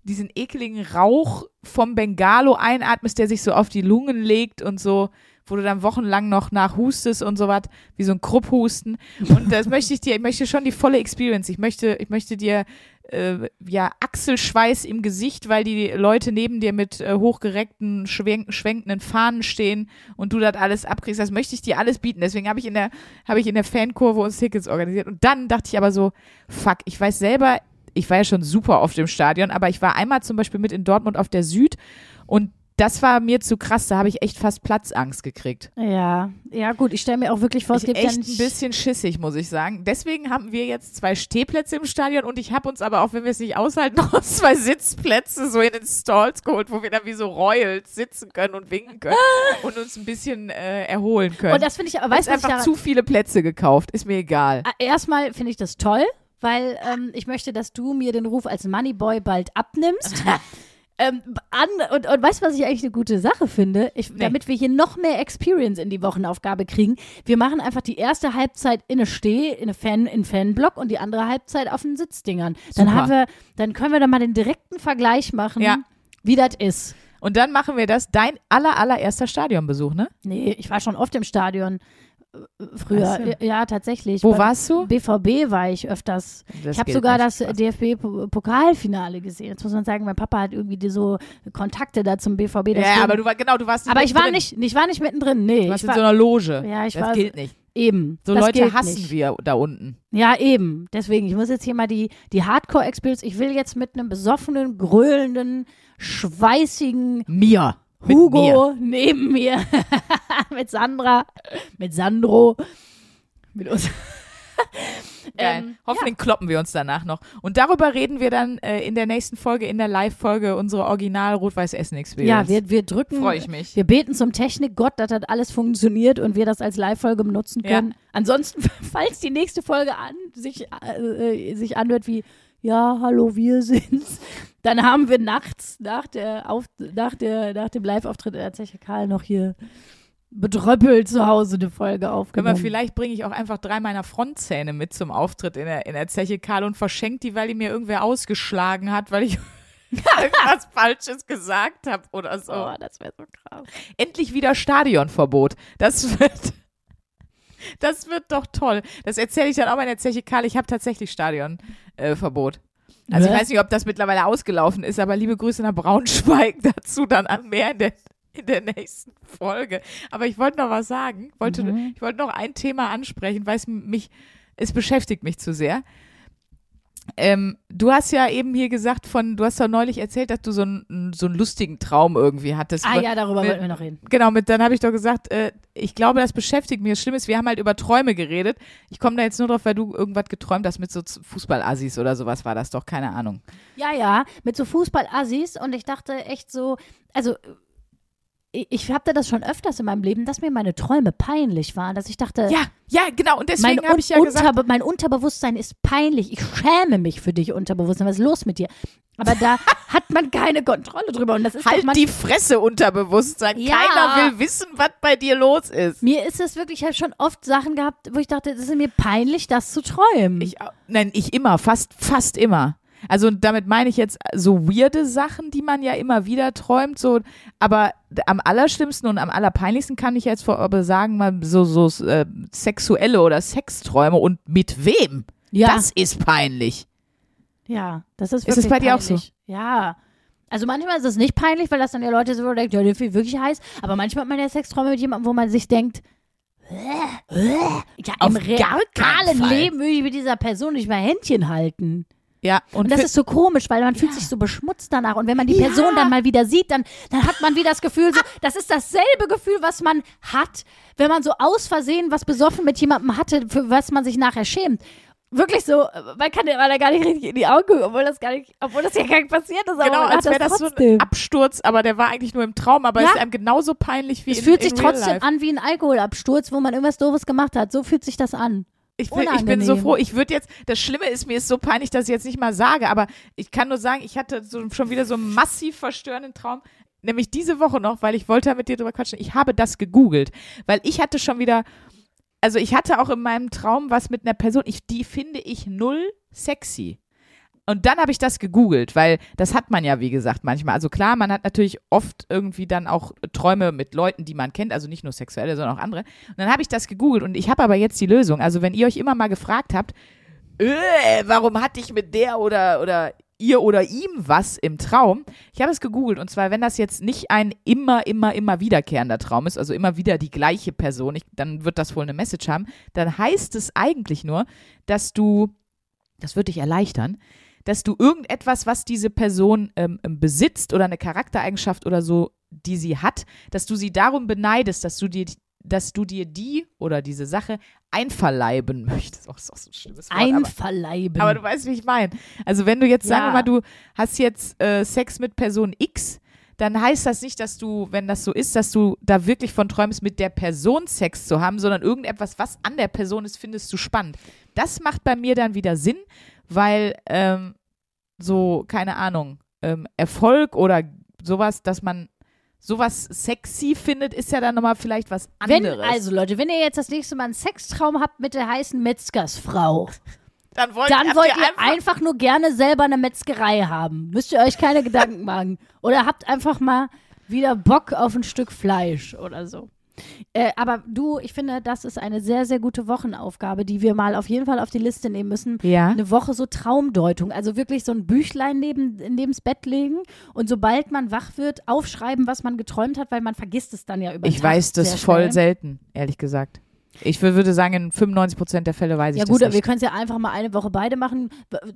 diesen ekeligen Rauch vom Bengalo einatmest, der sich so auf die Lungen legt und so, wo du dann wochenlang noch nachhustest und so was, wie so ein Krupphusten. Und das möchte ich dir, ich möchte schon die volle Experience. Ich möchte, ich möchte dir äh, ja Achselschweiß im Gesicht, weil die Leute neben dir mit äh, hochgereckten, schwenk schwenkenden Fahnen stehen und du das alles abkriegst. Das möchte ich dir alles bieten. Deswegen habe ich in der habe ich in der Fankurve uns Tickets organisiert. Und dann dachte ich aber so, fuck, ich weiß selber, ich war ja schon super oft im Stadion, aber ich war einmal zum Beispiel mit in Dortmund auf der Süd und das war mir zu krass, da habe ich echt fast Platzangst gekriegt. Ja, ja gut, ich stelle mir auch wirklich vor, es Ich gibt echt ein bisschen schissig, muss ich sagen. Deswegen haben wir jetzt zwei Stehplätze im Stadion und ich habe uns aber auch, wenn wir es nicht aushalten, noch zwei Sitzplätze so in den Stalls geholt, wo wir dann wie so Royals sitzen können und winken können und uns ein bisschen äh, erholen können. Und das finde ich, aber Weißt du, einfach zu viele Plätze gekauft, ist mir egal. Ah, erstmal finde ich das toll, weil ähm, ich möchte, dass du mir den Ruf als Moneyboy bald abnimmst. ähm, an, und, und weißt du, was ich eigentlich eine gute Sache finde? Ich, Nee. Damit wir hier noch mehr Experience in die Wochenaufgabe kriegen. Wir machen einfach die erste Halbzeit in eine Steh, in eine Fan, in Fanblock und die andere Halbzeit auf den Sitzdingern. Dann haben wir, dann können wir da mal den direkten Vergleich machen, Ja. wie das ist. Und dann machen wir das, dein aller, allererster Stadionbesuch, ne? Nee, ich war schon oft im Stadion früher. So. Ja, tatsächlich. Wo Beim warst du? BVB war ich öfters. Das ich habe sogar das DFB-Pokalfinale gesehen. Jetzt muss man sagen, mein Papa hat irgendwie die so Kontakte da zum BVB. Ja, stimmt. aber du war, genau, du warst nicht aber ich war nicht, ich war nicht mittendrin. Nee, Du warst ich in so war, einer Loge. Ja, ich das war- gilt nicht. eben. So Leute hassen nicht. wir da unten. Ja, eben. Deswegen, ich muss jetzt hier mal die, die Hardcore-Experience. Ich will jetzt mit einem besoffenen, gröhlenden, schweißigen Mir. Hugo Mir. neben mir, mit Sandra, mit Sandro, mit uns. Ähm, Hoffentlich kloppen wir uns danach noch. Und darüber reden wir dann äh, in der nächsten Folge, in der Live-Folge unserer Original Rot-Weiß Essen Experience. Ja, wir, wir drücken. Freue ich mich. Wir beten zum Technikgott, dass das alles funktioniert und wir das als Live-Folge benutzen Ja. können. Ansonsten, falls die nächste Folge an, sich, äh, äh, sich anhört wie, ja, hallo, wir sind's, dann haben wir nachts nach, der Auf, nach, der, nach dem Live-Auftritt in der Zeche Karl noch hier bedröppelt zu Hause eine Folge Können wir aufgenommen. vielleicht bringe ich auch einfach drei meiner Frontzähne mit zum Auftritt in der, in der Zeche Karl und verschenkt die, weil die mir irgendwer ausgeschlagen hat, weil ich irgendwas Falsches gesagt habe oder so. Oh, das wäre so krass. Endlich wieder Stadionverbot. Das wird, das wird doch toll. Das erzähle ich dann auch mal in der Zeche Karl. Ich habe tatsächlich Stadionverbot. Äh, also ich Ne? weiß nicht, ob das mittlerweile ausgelaufen ist, aber liebe Grüße nach Braunschweig dazu dann an mehr in der, in der nächsten Folge. Aber ich wollte noch was sagen. Wollte, Mhm. Ich wollte noch ein Thema ansprechen, weil es mich, es beschäftigt mich zu sehr. Ähm, du hast ja eben hier gesagt von, du hast doch neulich erzählt, dass du so einen, so einen lustigen Traum irgendwie hattest. Ah ja, darüber mit- wollten wir noch reden. Genau, mit, dann habe ich doch gesagt, äh, ich glaube, das beschäftigt mich. Das Schlimme ist, wir haben halt über Träume geredet. Ich komme da jetzt nur drauf, weil du irgendwas geträumt hast mit so Fußballassis oder sowas war das doch, keine Ahnung. Ja, ja, mit so Fußball-Assis und ich dachte echt so, also ich, hatte das schon öfters in meinem Leben, dass mir meine Träume peinlich waren, dass ich dachte, Ja, ja, genau. Und deswegen habe ich ja gesagt, Unterbe mein Unterbewusstsein ist peinlich. Ich schäme mich für dich, Unterbewusstsein. Was ist los mit dir? Aber da hat man keine Kontrolle drüber. Und das ist halt die Fresse Unterbewusstsein. Ja. Keiner will wissen, was bei dir los ist. Mir ist es wirklich, ich habe schon oft Sachen gehabt, wo ich dachte, es ist mir peinlich, das zu träumen. Ich, nein, ich immer, fast, fast immer. Also damit meine ich jetzt so weirde Sachen, die man ja immer wieder träumt, so, aber am allerschlimmsten und am allerpeinlichsten kann ich jetzt vor, aber sagen, mal so, so äh, sexuelle oder Sexträume und mit wem? ja, Das ist peinlich. ja, das ist Ist wirklich es bei dir auch peinlich. Ja. Also manchmal ist es nicht peinlich, weil das dann ja Leute so denken, ja, der fühlt wirklich heiß. Aber manchmal hat man ja Sexträume mit jemandem, wo man sich denkt, äh, äh, ja, im realen. Leben würde ich mit dieser Person nicht mal Händchen halten. Ja, und, Und das ist so komisch, weil man fühlt sich so beschmutzt danach. Und wenn man die Person dann mal wieder sieht, dann, dann hat man wieder das Gefühl, so, das ist dasselbe Gefühl, was man hat, wenn man so aus Versehen was besoffen mit jemandem hatte, für was man sich nachher schämt. Wirklich so, man kann weil er gar nicht richtig in die Augen gucken, obwohl das gar nicht, obwohl das ja gar nicht passiert ist. aber genau, als wäre das so trotzdem. ein Absturz, aber der war eigentlich nur im Traum, aber Ja. ist einem genauso peinlich wie Es in, fühlt in sich real trotzdem life. an wie ein Alkoholabsturz, wo man irgendwas Doofes gemacht hat. So fühlt sich das an. Ich bin, ich bin so froh. Ich würde jetzt, das Schlimme ist, mir ist so peinlich, dass ich jetzt nicht mal sage, aber ich kann nur sagen, ich hatte so, schon wieder so einen massiv verstörenden Traum. Nämlich diese Woche noch, weil ich wollte mit dir drüber quatschen. Ich habe das gegoogelt, weil ich hatte schon wieder, also ich hatte auch in meinem Traum was mit einer Person, ich, die finde ich null sexy. Und dann habe ich das gegoogelt, weil das hat man ja, wie gesagt, manchmal. Also klar, man hat natürlich oft irgendwie dann auch Träume mit Leuten, die man kennt, also nicht nur sexuelle, sondern auch andere. Und dann habe ich das gegoogelt und ich habe aber jetzt die Lösung. Also wenn ihr euch immer mal gefragt habt, äh, warum hatte ich mit der oder, oder ihr oder ihm was im Traum? Ich habe es gegoogelt und zwar, wenn das jetzt nicht ein immer, immer, immer wiederkehrender Traum ist, also immer wieder die gleiche Person, ich, dann wird das wohl eine Message haben, dann heißt es eigentlich nur, dass du, das wird dich erleichtern, dass du irgendetwas, was diese Person ähm, ähm, besitzt oder eine Charaktereigenschaft oder so, die sie hat, dass du sie darum beneidest, dass du dir, dass du dir die oder diese Sache einverleiben möchtest. Oh, ist auch so ein schlimmes Wort. aber- Einverleiben. aber du weißt, wie ich meine. Also wenn du jetzt, sagen Ja. wir mal, du hast jetzt äh, Sex mit Person X, dann heißt das nicht, dass du, wenn das so ist, dass du da wirklich von träumst, mit der Person Sex zu haben, sondern irgendetwas, was an der Person ist, findest du spannend. Das macht bei mir dann wieder Sinn, weil ähm, so, keine Ahnung, ähm, Erfolg oder sowas, dass man sowas sexy findet, ist ja dann nochmal vielleicht was wenn, anderes. also Leute, wenn ihr jetzt das nächste Mal einen Sextraum habt mit der heißen Metzgersfrau, dann wollt, dann wollt ihr ihr einfach nur gerne selber eine Metzgerei haben. Müsst ihr euch keine Gedanken machen. Oder habt einfach mal wieder Bock auf ein Stück Fleisch oder so. Äh, aber du, ich finde, das ist eine sehr, sehr gute Wochenaufgabe, die wir mal auf jeden Fall auf die Liste nehmen müssen. Ja. Eine Woche so Traumdeutung. Also wirklich so ein Büchlein neben, neben's Bett legen und sobald man wach wird, aufschreiben, was man geträumt hat, weil man vergisst es dann ja über Ich Tag weiß das voll schnell. selten, ehrlich gesagt. Ich wür- würde sagen, in 95 Prozent der Fälle weiß ich Ja das gut, aber wir können es ja einfach mal eine Woche beide machen.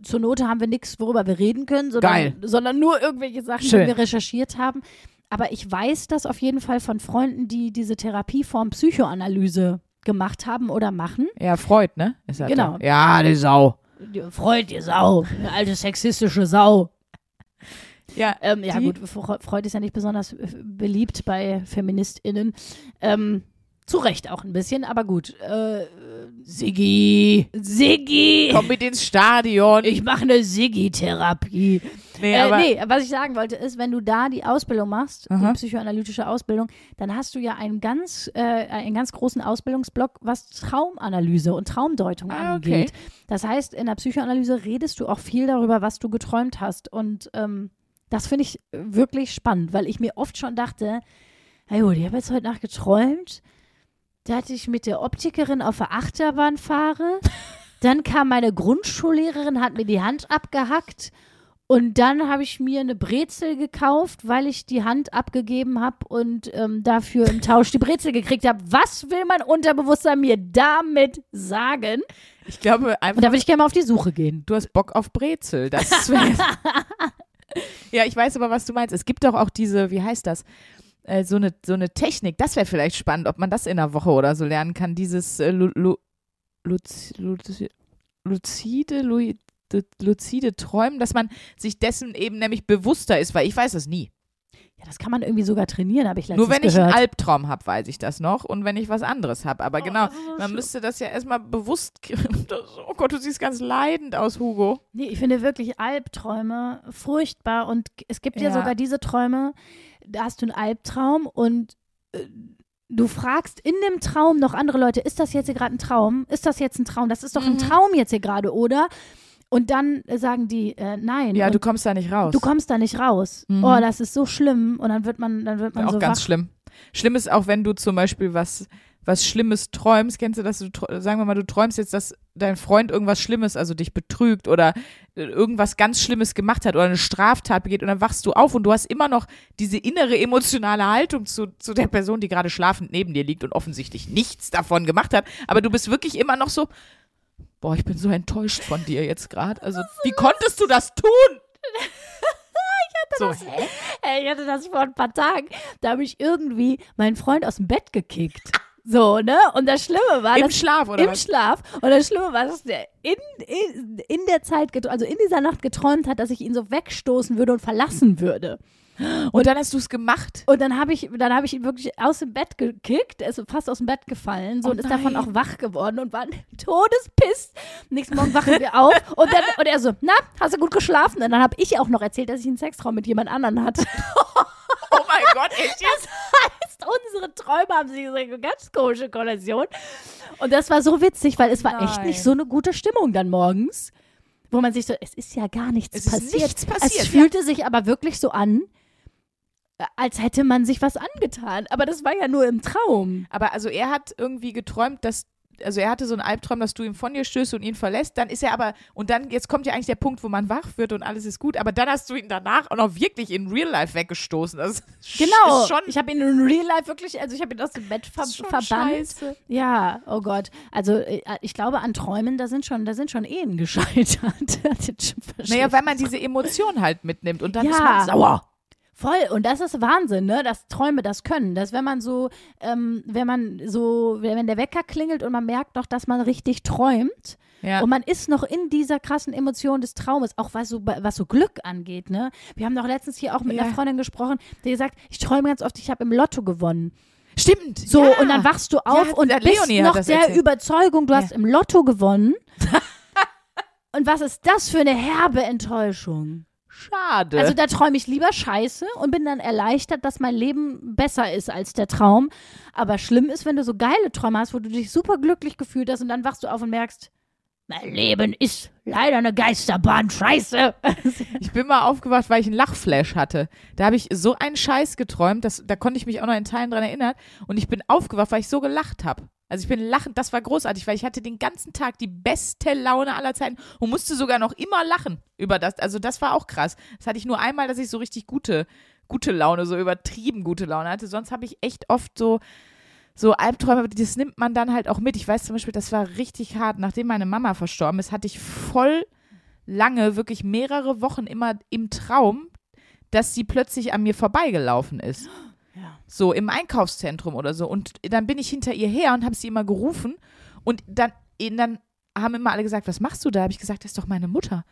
Zur Not haben wir nichts, worüber wir reden können, sondern, sondern nur irgendwelche Sachen, Schön. die wir recherchiert haben. Aber ich weiß das auf jeden Fall von Freunden, die diese Therapieform Psychoanalyse gemacht haben oder machen. Ja, Freud, ne? Genau. Da. Ja, die Sau. Die Freud, ihr Sau, eine alte sexistische Sau. Ja, Ähm, ja Die- gut, Fre- Freud ist ja nicht besonders äh, beliebt bei FeministInnen. Ähm, zu Recht auch ein bisschen, aber gut. Äh, Siggi, Siggi, komm mit ins Stadion. ich mache eine Siggi-Therapie. nee, Äh, aber nee, was ich sagen wollte, ist, wenn du da die Ausbildung machst, Aha. die psychoanalytische Ausbildung, dann hast du ja einen ganz, äh, einen ganz großen Ausbildungsblock, was Traumanalyse und Traumdeutung Ah, angeht. Das heißt, in der Psychoanalyse redest du auch viel darüber, was du geträumt hast. Und ähm, das finde ich wirklich spannend, weil ich mir oft schon dachte, na gut, ich habe jetzt heute Nacht geträumt, dass ich mit der Optikerin auf der Achterbahn fahre. Dann kam meine Grundschullehrerin, hat mir die Hand abgehackt. Und dann habe ich mir eine Brezel gekauft, weil ich die Hand abgegeben habe und ähm, dafür im Tausch die Brezel gekriegt habe. Was will mein Unterbewusstsein mir damit sagen? ich glaube Und einfach, da würde ich gerne mal auf die Suche gehen. du hast Bock auf Brezel. Das wär, Ja, ich weiß aber, was du meinst. Es gibt doch auch diese, wie heißt das? Äh, so, eine, so eine Technik. Das wäre vielleicht spannend, ob man das in einer Woche oder so lernen kann. Dieses äh, lu, lu, Luz, Luz, luzide, lu, luzide Träumen, dass man sich dessen eben nämlich bewusster ist, weil ich weiß es nie. Ja, das kann man irgendwie sogar trainieren, habe ich letztens Nur wenn ich gehört. einen Albtraum habe, weiß ich das noch. Und wenn ich was anderes habe. Aber genau, das ist so man müsste das ja erstmal bewusst. Das- oh Gott, du siehst ganz leidend aus, Hugo. Nee, ich finde wirklich Albträume furchtbar und es gibt ja, Ja. sogar diese Träume, da hast du einen Albtraum und äh, du fragst in dem Traum noch andere Leute, ist das jetzt hier gerade ein Traum? Ist das jetzt ein Traum? Das ist doch ein Mhm. Traum jetzt hier gerade, oder? Und dann sagen die, äh, nein. Ja, du kommst da nicht raus. du kommst da nicht raus. Mhm. Oh, das ist so schlimm. Und dann wird man, dann wird man auch so ganz wach. schlimm. Schlimm ist auch, wenn du zum Beispiel was, was Schlimmes träumst. Kennst du das? Du, sagen wir mal, du träumst jetzt, dass dein Freund irgendwas Schlimmes, also dich betrügt oder äh, irgendwas ganz Schlimmes gemacht hat oder eine Straftat begeht und dann wachst du auf und du hast immer noch diese innere emotionale Haltung zu, zu der Person, die gerade schlafend neben dir liegt und offensichtlich nichts davon gemacht hat. Aber du bist wirklich immer noch so, boah, ich bin so enttäuscht von dir jetzt gerade. Also, wie konntest du das tun? so, Ey, ich hatte das vor ein paar Tagen. Da habe ich irgendwie meinen Freund aus dem Bett gekickt. So, ne? Und das Schlimme war, im dass Schlaf oder im was? Schlaf. Und das Schlimme war, dass der in, in, in der Zeit, also in dieser Nacht geträumt hat, dass ich ihn so wegstoßen würde und verlassen würde. Und dann hast du es gemacht. Und dann habe ich, dann habe ich ihn wirklich aus dem Bett gekickt, er ist fast aus dem Bett gefallen, so Oh und ist davon nein. auch wach geworden und war todespisst. Nächsten Morgen wachen wir auf und dann und er so, na, hast du gut geschlafen? Und dann habe ich auch noch erzählt, dass ich einen Sextraum mit jemand anderen hatte. Oh mein Gott, echt jetzt? heißt, unsere Träume haben sich eine ganz komische Konnexion. Und das war so witzig, weil es war echt Nein. nicht so eine gute Stimmung dann morgens, wo man sich so, es ist ja gar nichts Es passiert. nichts passiert, Es fühlte sich aber wirklich so an, äh, als hätte man sich was angetan. Aber das war ja nur im Traum. Aber also er hat irgendwie geträumt, dass, also er hatte so einen Albtraum, dass du ihm von dir stößt und ihn verlässt. Dann ist er aber, und dann, jetzt kommt ja eigentlich der Punkt, wo man wach wird und alles ist gut. Aber dann hast du ihn danach auch noch wirklich in Real Life weggestoßen. Das Genau. Schon, ich habe ihn in Real Life wirklich, also ich habe ihn aus dem Bett ver verbannt. scheiße. Ja, oh Gott. Also äh, ich glaube, an Träumen, da sind schon, da sind schon Ehen gescheitert. Naja, weil man diese Emotion halt mitnimmt und dann Ja. ist man sauer. Voll, und das ist Wahnsinn, ne? Dass Träume das können. Dass wenn man so, ähm, wenn man so, wenn der Wecker klingelt und man merkt noch, dass man richtig träumt Ja. und man ist noch in dieser krassen Emotion des Traumes, auch was so, was so Glück angeht, ne? Wir haben doch letztens hier auch mit Ja. einer Freundin gesprochen, die gesagt, ich träume ganz oft, ich habe im Lotto gewonnen. Stimmt. So, ja. und dann wachst du auf und bist Leonie noch der erzählt. Überzeugung, du hast im Lotto gewonnen. und was ist das für eine herbe Enttäuschung? Schade. Also da träume ich lieber Scheiße und bin dann erleichtert, dass mein Leben besser ist als der Traum. Aber schlimm ist, wenn du so geile Träume hast, wo du dich super glücklich gefühlt hast und dann wachst du auf und merkst, mein Leben ist leider eine Geisterbahn, Scheiße. Ich bin mal aufgewacht, weil ich einen Lachflash hatte. Da habe ich so einen Scheiß geträumt, dass, da konnte ich mich auch noch in Teilen dran erinnern. Und ich bin aufgewacht, weil ich so gelacht habe. Also ich bin lachend, das war großartig, weil ich hatte den ganzen Tag die beste Laune aller Zeiten und musste sogar noch immer lachen über das. Also das war auch krass. Das hatte ich nur einmal, dass ich so richtig gute, gute Laune, so übertrieben gute Laune hatte. Sonst habe ich echt oft so, so Albträume, das nimmt man dann halt auch mit. Ich weiß zum Beispiel, das war richtig hart. Nachdem meine Mama verstorben ist, hatte ich voll lange, wirklich mehrere Wochen immer im Traum, dass sie plötzlich an mir vorbeigelaufen ist. Ja. so im Einkaufszentrum oder so. Und dann bin ich hinter ihr her und habe sie immer gerufen. Und dann, dann haben immer alle gesagt, was machst du da? Habe ich gesagt, das ist doch meine Mutter.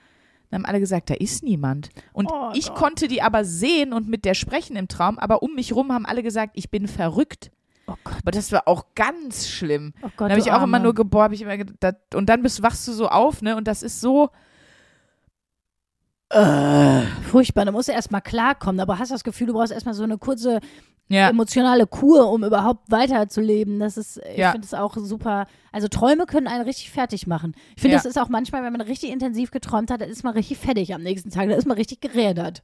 Dann haben alle gesagt, da ist niemand. Und Oh ich Gott. konnte die aber sehen und mit der sprechen im Traum, aber um mich rum haben alle gesagt, ich bin verrückt. Oh Gott, Aber das war auch ganz schlimm. oh Gott. Dann habe ich auch immer Arme. nur geboren, habe ich immer gedacht, und dann bist, wachst du so auf, ne? Und das ist so. Äh, Furchtbar, da musst du erstmal klarkommen, aber hast das Gefühl, du brauchst erstmal so eine kurze ja. emotionale Kur, um überhaupt weiterzuleben. Das ist, ich Ja. finde es auch super. Also Träume können einen richtig fertig machen. Ich finde, Ja. das ist auch manchmal, wenn man richtig intensiv geträumt hat, dann ist man richtig fertig am nächsten Tag. Da ist man richtig gerädert.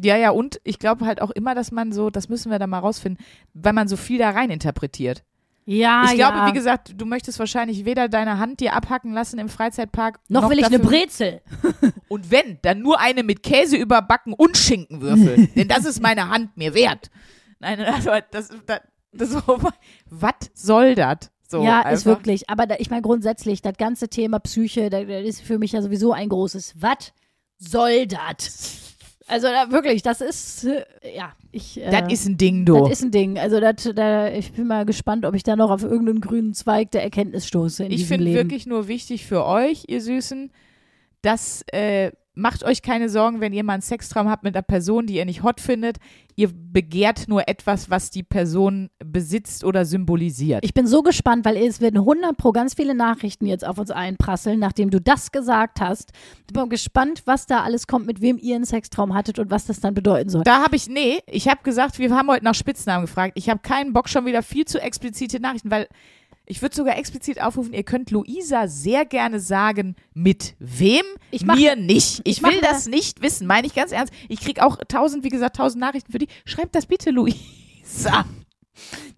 Ja, ja, und ich glaube halt auch immer, dass man so, das müssen wir da mal rausfinden, weil man so viel da rein interpretiert. Ja, ich glaube, ja. wie gesagt, du möchtest wahrscheinlich weder deine Hand dir abhacken lassen im Freizeitpark. noch, will ich eine dafür- Brezel. Und wenn, dann nur eine mit Käse überbacken und Schinkenwürfel. Denn das ist meine Hand mir wert. Nein, also das, das, das was soll das? So, ja, einfach. ist wirklich. Aber da, ich meine, grundsätzlich, das ganze Thema Psyche, da, das ist für mich ja sowieso ein großes Was soll das? Also da, wirklich, das ist, äh, ja, ich. Äh, Das ist ein Ding, du. Das ist ein Ding. Also das, da, ich bin mal gespannt, ob ich da noch auf irgendeinen grünen Zweig der Erkenntnis stoße Ich finde wirklich nur wichtig für euch, ihr Süßen, dass äh, macht euch keine Sorgen, wenn ihr mal einen Sextraum habt mit einer Person, die ihr nicht hot findet. Ihr begehrt nur etwas, was die Person besitzt oder symbolisiert. Ich bin so gespannt, weil es werden 100 pro ganz viele Nachrichten jetzt auf uns einprasseln, nachdem du das gesagt hast. Ich bin gespannt, was da alles kommt, mit wem ihr einen Sextraum hattet und was das dann bedeuten soll. da habe ich, nee, ich habe gesagt, wir haben heute nach Spitznamen gefragt. Ich habe keinen Bock schon wieder viel zu explizite Nachrichten, weil ich würde sogar explizit aufrufen, ihr könnt Luisa sehr gerne sagen, mit wem, Ich mach- mir nicht. Ich, ich will mache- das nicht wissen, meine ich ganz ernst. Ich kriege auch tausend, wie gesagt, tausend Nachrichten für die. Schreibt das bitte, Luisa.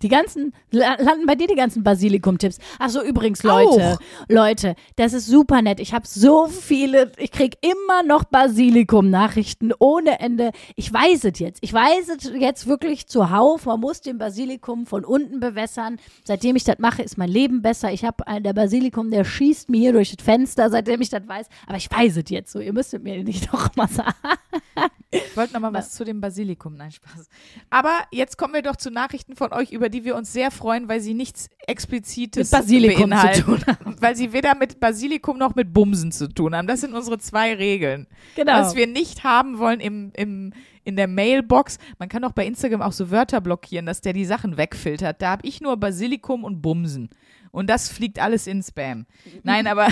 Die ganzen, la- landen bei dir die ganzen Basilikum-Tipps. Ach so, übrigens, Leute, Leute, das ist super nett. Ich habe so viele, ich krieg immer noch Basilikum-Nachrichten ohne Ende. Ich weiß es jetzt. Ich weiß es jetzt wirklich zuhauf. Man muss den Basilikum von unten bewässern. Seitdem ich das mache, ist mein Leben besser. Ich habe der Basilikum, der schießt mir hier durch das Fenster, seitdem ich das weiß. Aber ich weiß es jetzt so. Ihr müsstet mir nicht noch mal sagen. Ich wollte noch mal was zu dem Basilikum. Nein, Spaß. Aber jetzt kommen wir doch zu Nachrichten von euch, über die wir uns sehr freuen, weil sie nichts Explizites Mit Basilikum zu beinhalten. tun Weil sie weder mit Basilikum noch mit Bumsen zu tun haben. Das sind unsere zwei Regeln. Genau. Was wir nicht haben wollen im, im, in der Mailbox. Man kann auch bei Instagram auch so Wörter blockieren, dass der die Sachen wegfiltert. Da habe ich nur Basilikum und Bumsen. Und das fliegt alles in Spam. Nein, aber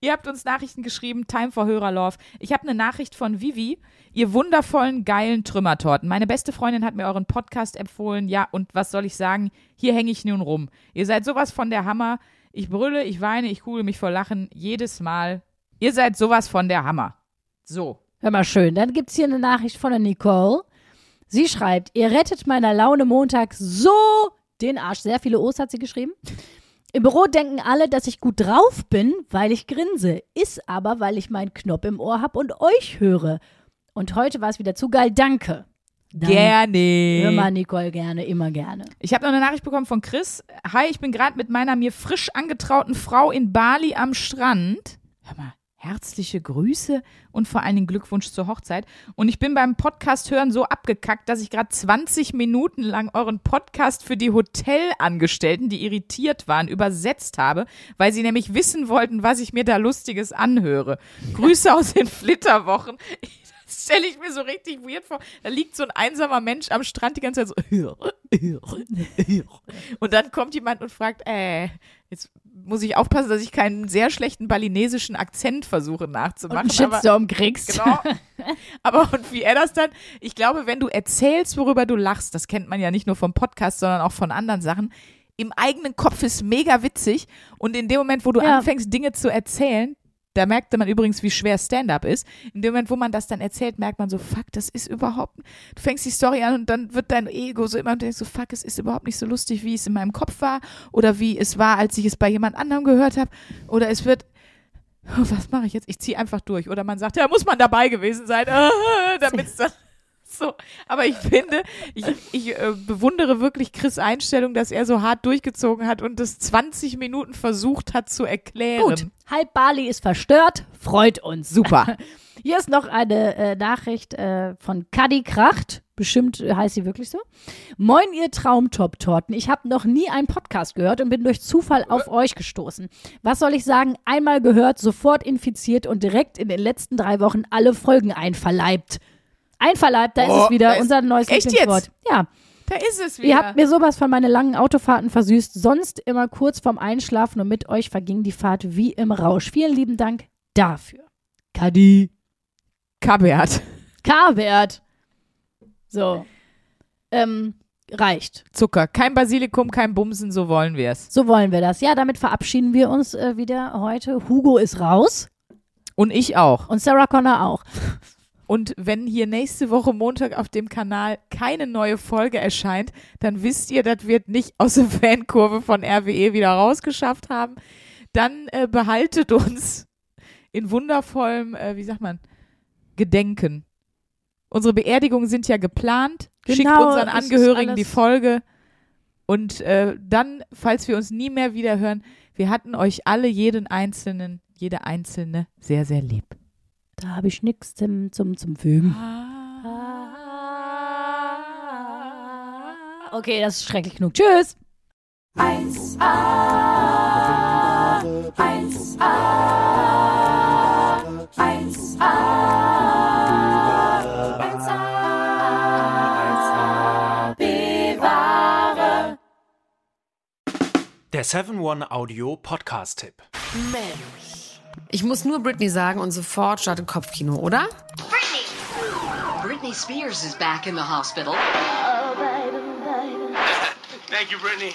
ihr habt uns Nachrichten geschrieben, Time for Hörerlove. Ich habe eine Nachricht von Vivi, ihr wundervollen, geilen Trümmertorten. Meine beste Freundin hat mir euren Podcast empfohlen. Ja, und was soll ich sagen? Hier hänge ich nun rum. Ihr seid sowas von der Hammer. Ich brülle, ich weine, ich kugel mich vor Lachen jedes Mal. Ihr seid sowas von der Hammer. So. Hör mal schön. Dann gibt's hier eine Nachricht von der Nicole. Sie schreibt, ihr rettet meiner Laune Montag so den Arsch. Sehr viele O's hat sie geschrieben. Im Büro denken alle, dass ich gut drauf bin, weil ich grinse. Ist aber, weil ich meinen Knopf im Ohr hab und euch höre. Und heute war es wieder zu geil. Danke. Danke. Gerne. Immer, Nicole, gerne, immer gerne. Ich habe noch eine Nachricht bekommen von Chris. Hi, ich bin gerade mit meiner mir frisch angetrauten Frau in Bali am Strand. Hör mal, herzliche Grüße und vor allen Dingen Glückwunsch zur Hochzeit. Und ich bin beim Podcast hören so abgekackt, dass ich gerade 20 Minuten lang euren Podcast für die Hotelangestellten, die irritiert waren, übersetzt habe, weil sie nämlich wissen wollten, was ich mir da Lustiges anhöre. Grüße aus den Flitterwochen. Das stelle ich mir so richtig weird vor. Da liegt so ein einsamer Mensch am Strand die ganze Zeit so. Und dann kommt jemand und fragt, äh, jetzt muss ich aufpassen, dass ich keinen sehr schlechten balinesischen Akzent versuche Und nachzumachen. aber, Shitstorm kriegst. genau. aber und wie er das dann, ich glaube, wenn du erzählst, worüber du lachst, das kennt man ja nicht nur vom Podcast, sondern auch von anderen Sachen, im eigenen Kopf ist mega witzig und in dem Moment, wo du Ja. anfängst, Dinge zu erzählen, da merkte man übrigens, wie schwer Stand-up ist. In dem Moment, wo man das dann erzählt, merkt man so, fuck, das ist überhaupt, du fängst die Story an und dann wird dein Ego so immer und du denkst so, fuck, es ist überhaupt nicht so lustig, wie es in meinem Kopf war oder wie es war, als ich es bei jemand anderem gehört habe oder es wird, was mache ich jetzt? Ich ziehe einfach durch oder man sagt, ja, muss man dabei gewesen sein, damit es dann So, aber ich finde, ich, ich äh, bewundere wirklich Chris Einstellung, dass er so hart durchgezogen hat und das 20 Minuten versucht hat zu erklären. Gut, halb Bali ist verstört, freut uns. Super. Hier ist noch eine äh, Nachricht äh, von Kadi Kracht. Bestimmt äh, heißt sie wirklich so. Moin, ihr Traumtop-Torten. Ich habe noch nie einen Podcast gehört und bin durch Zufall auf euch gestoßen. Was soll ich sagen? Einmal gehört, sofort infiziert und direkt in den letzten drei Wochen alle Folgen einverleibt. Einverleibt, da ist Oh, es wieder, da ist- unser neues Echt Lieblingswort. Ja, Da ist es wieder. ihr habt mir sowas von meine langen Autofahrten versüßt. Sonst immer kurz vorm Einschlafen und mit euch verging die Fahrt wie im Rausch. Vielen lieben Dank dafür. Kadi. Kabert. K-Wert. So. Ähm, reicht. Zucker. Kein Basilikum, kein Bumsen, so wollen wir es. So wollen wir das. Ja, damit verabschieden wir uns äh, wieder heute. Hugo ist raus Und ich auch. und Sarah Connor auch. Und wenn hier nächste Woche Montag auf dem Kanal keine neue Folge erscheint, dann wisst ihr, das wird nicht aus der Fankurve von RWE wieder rausgeschafft haben. Dann äh, behaltet uns in wundervollem, äh, wie sagt man, Gedenken. Unsere Beerdigungen sind ja geplant. Schickt Genau, unseren es ist Angehörigen die Folge. Und äh, dann, falls wir uns nie mehr wieder hören, wir hatten euch alle, jeden Einzelnen, jede Einzelne sehr, sehr lieb. Da habe ich nichts zum, zum, zum Fügen. Okay, das ist schrecklich genug. Tschüss. 1a 1a 1a 1a bewahre Der 7-One Audio Podcast-Tipp. Ich muss nur Britney sagen und sofort startet Kopfkino, oder? Britney! Britney Spears is back in the hospital. Thank you, Brittany.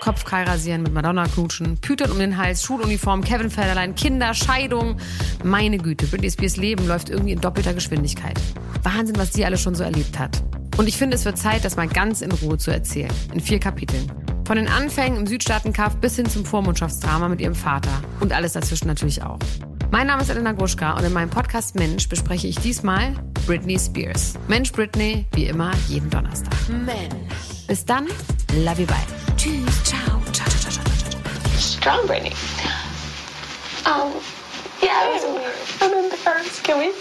Kopfkeil rasieren, mit Madonna knutschen, Pütern um den Hals, Schuluniform, Kevin Federlein, Kinder, Scheidung. Meine Güte, Britney Spears Leben läuft irgendwie in doppelter Geschwindigkeit. Wahnsinn, was die alles schon so erlebt hat. Und ich finde, es wird Zeit, das mal ganz in Ruhe zu erzählen. In vier Kapiteln. Von den Anfängen im Südstaatenkampf bis hin zum Vormundschaftsdrama mit ihrem Vater. Und alles dazwischen natürlich auch. Mein Name ist Elena Gruschka und in meinem Podcast Mensch bespreche ich diesmal Britney Spears. Mensch Britney, wie immer, jeden Donnerstag. Mensch. Bis dann, love you, bye. Tschüss, ciao, ciao, ciao, ciao, ciao, ciao. strong Brittany. Um, yeah, it was, I'm embarrassed. Can we?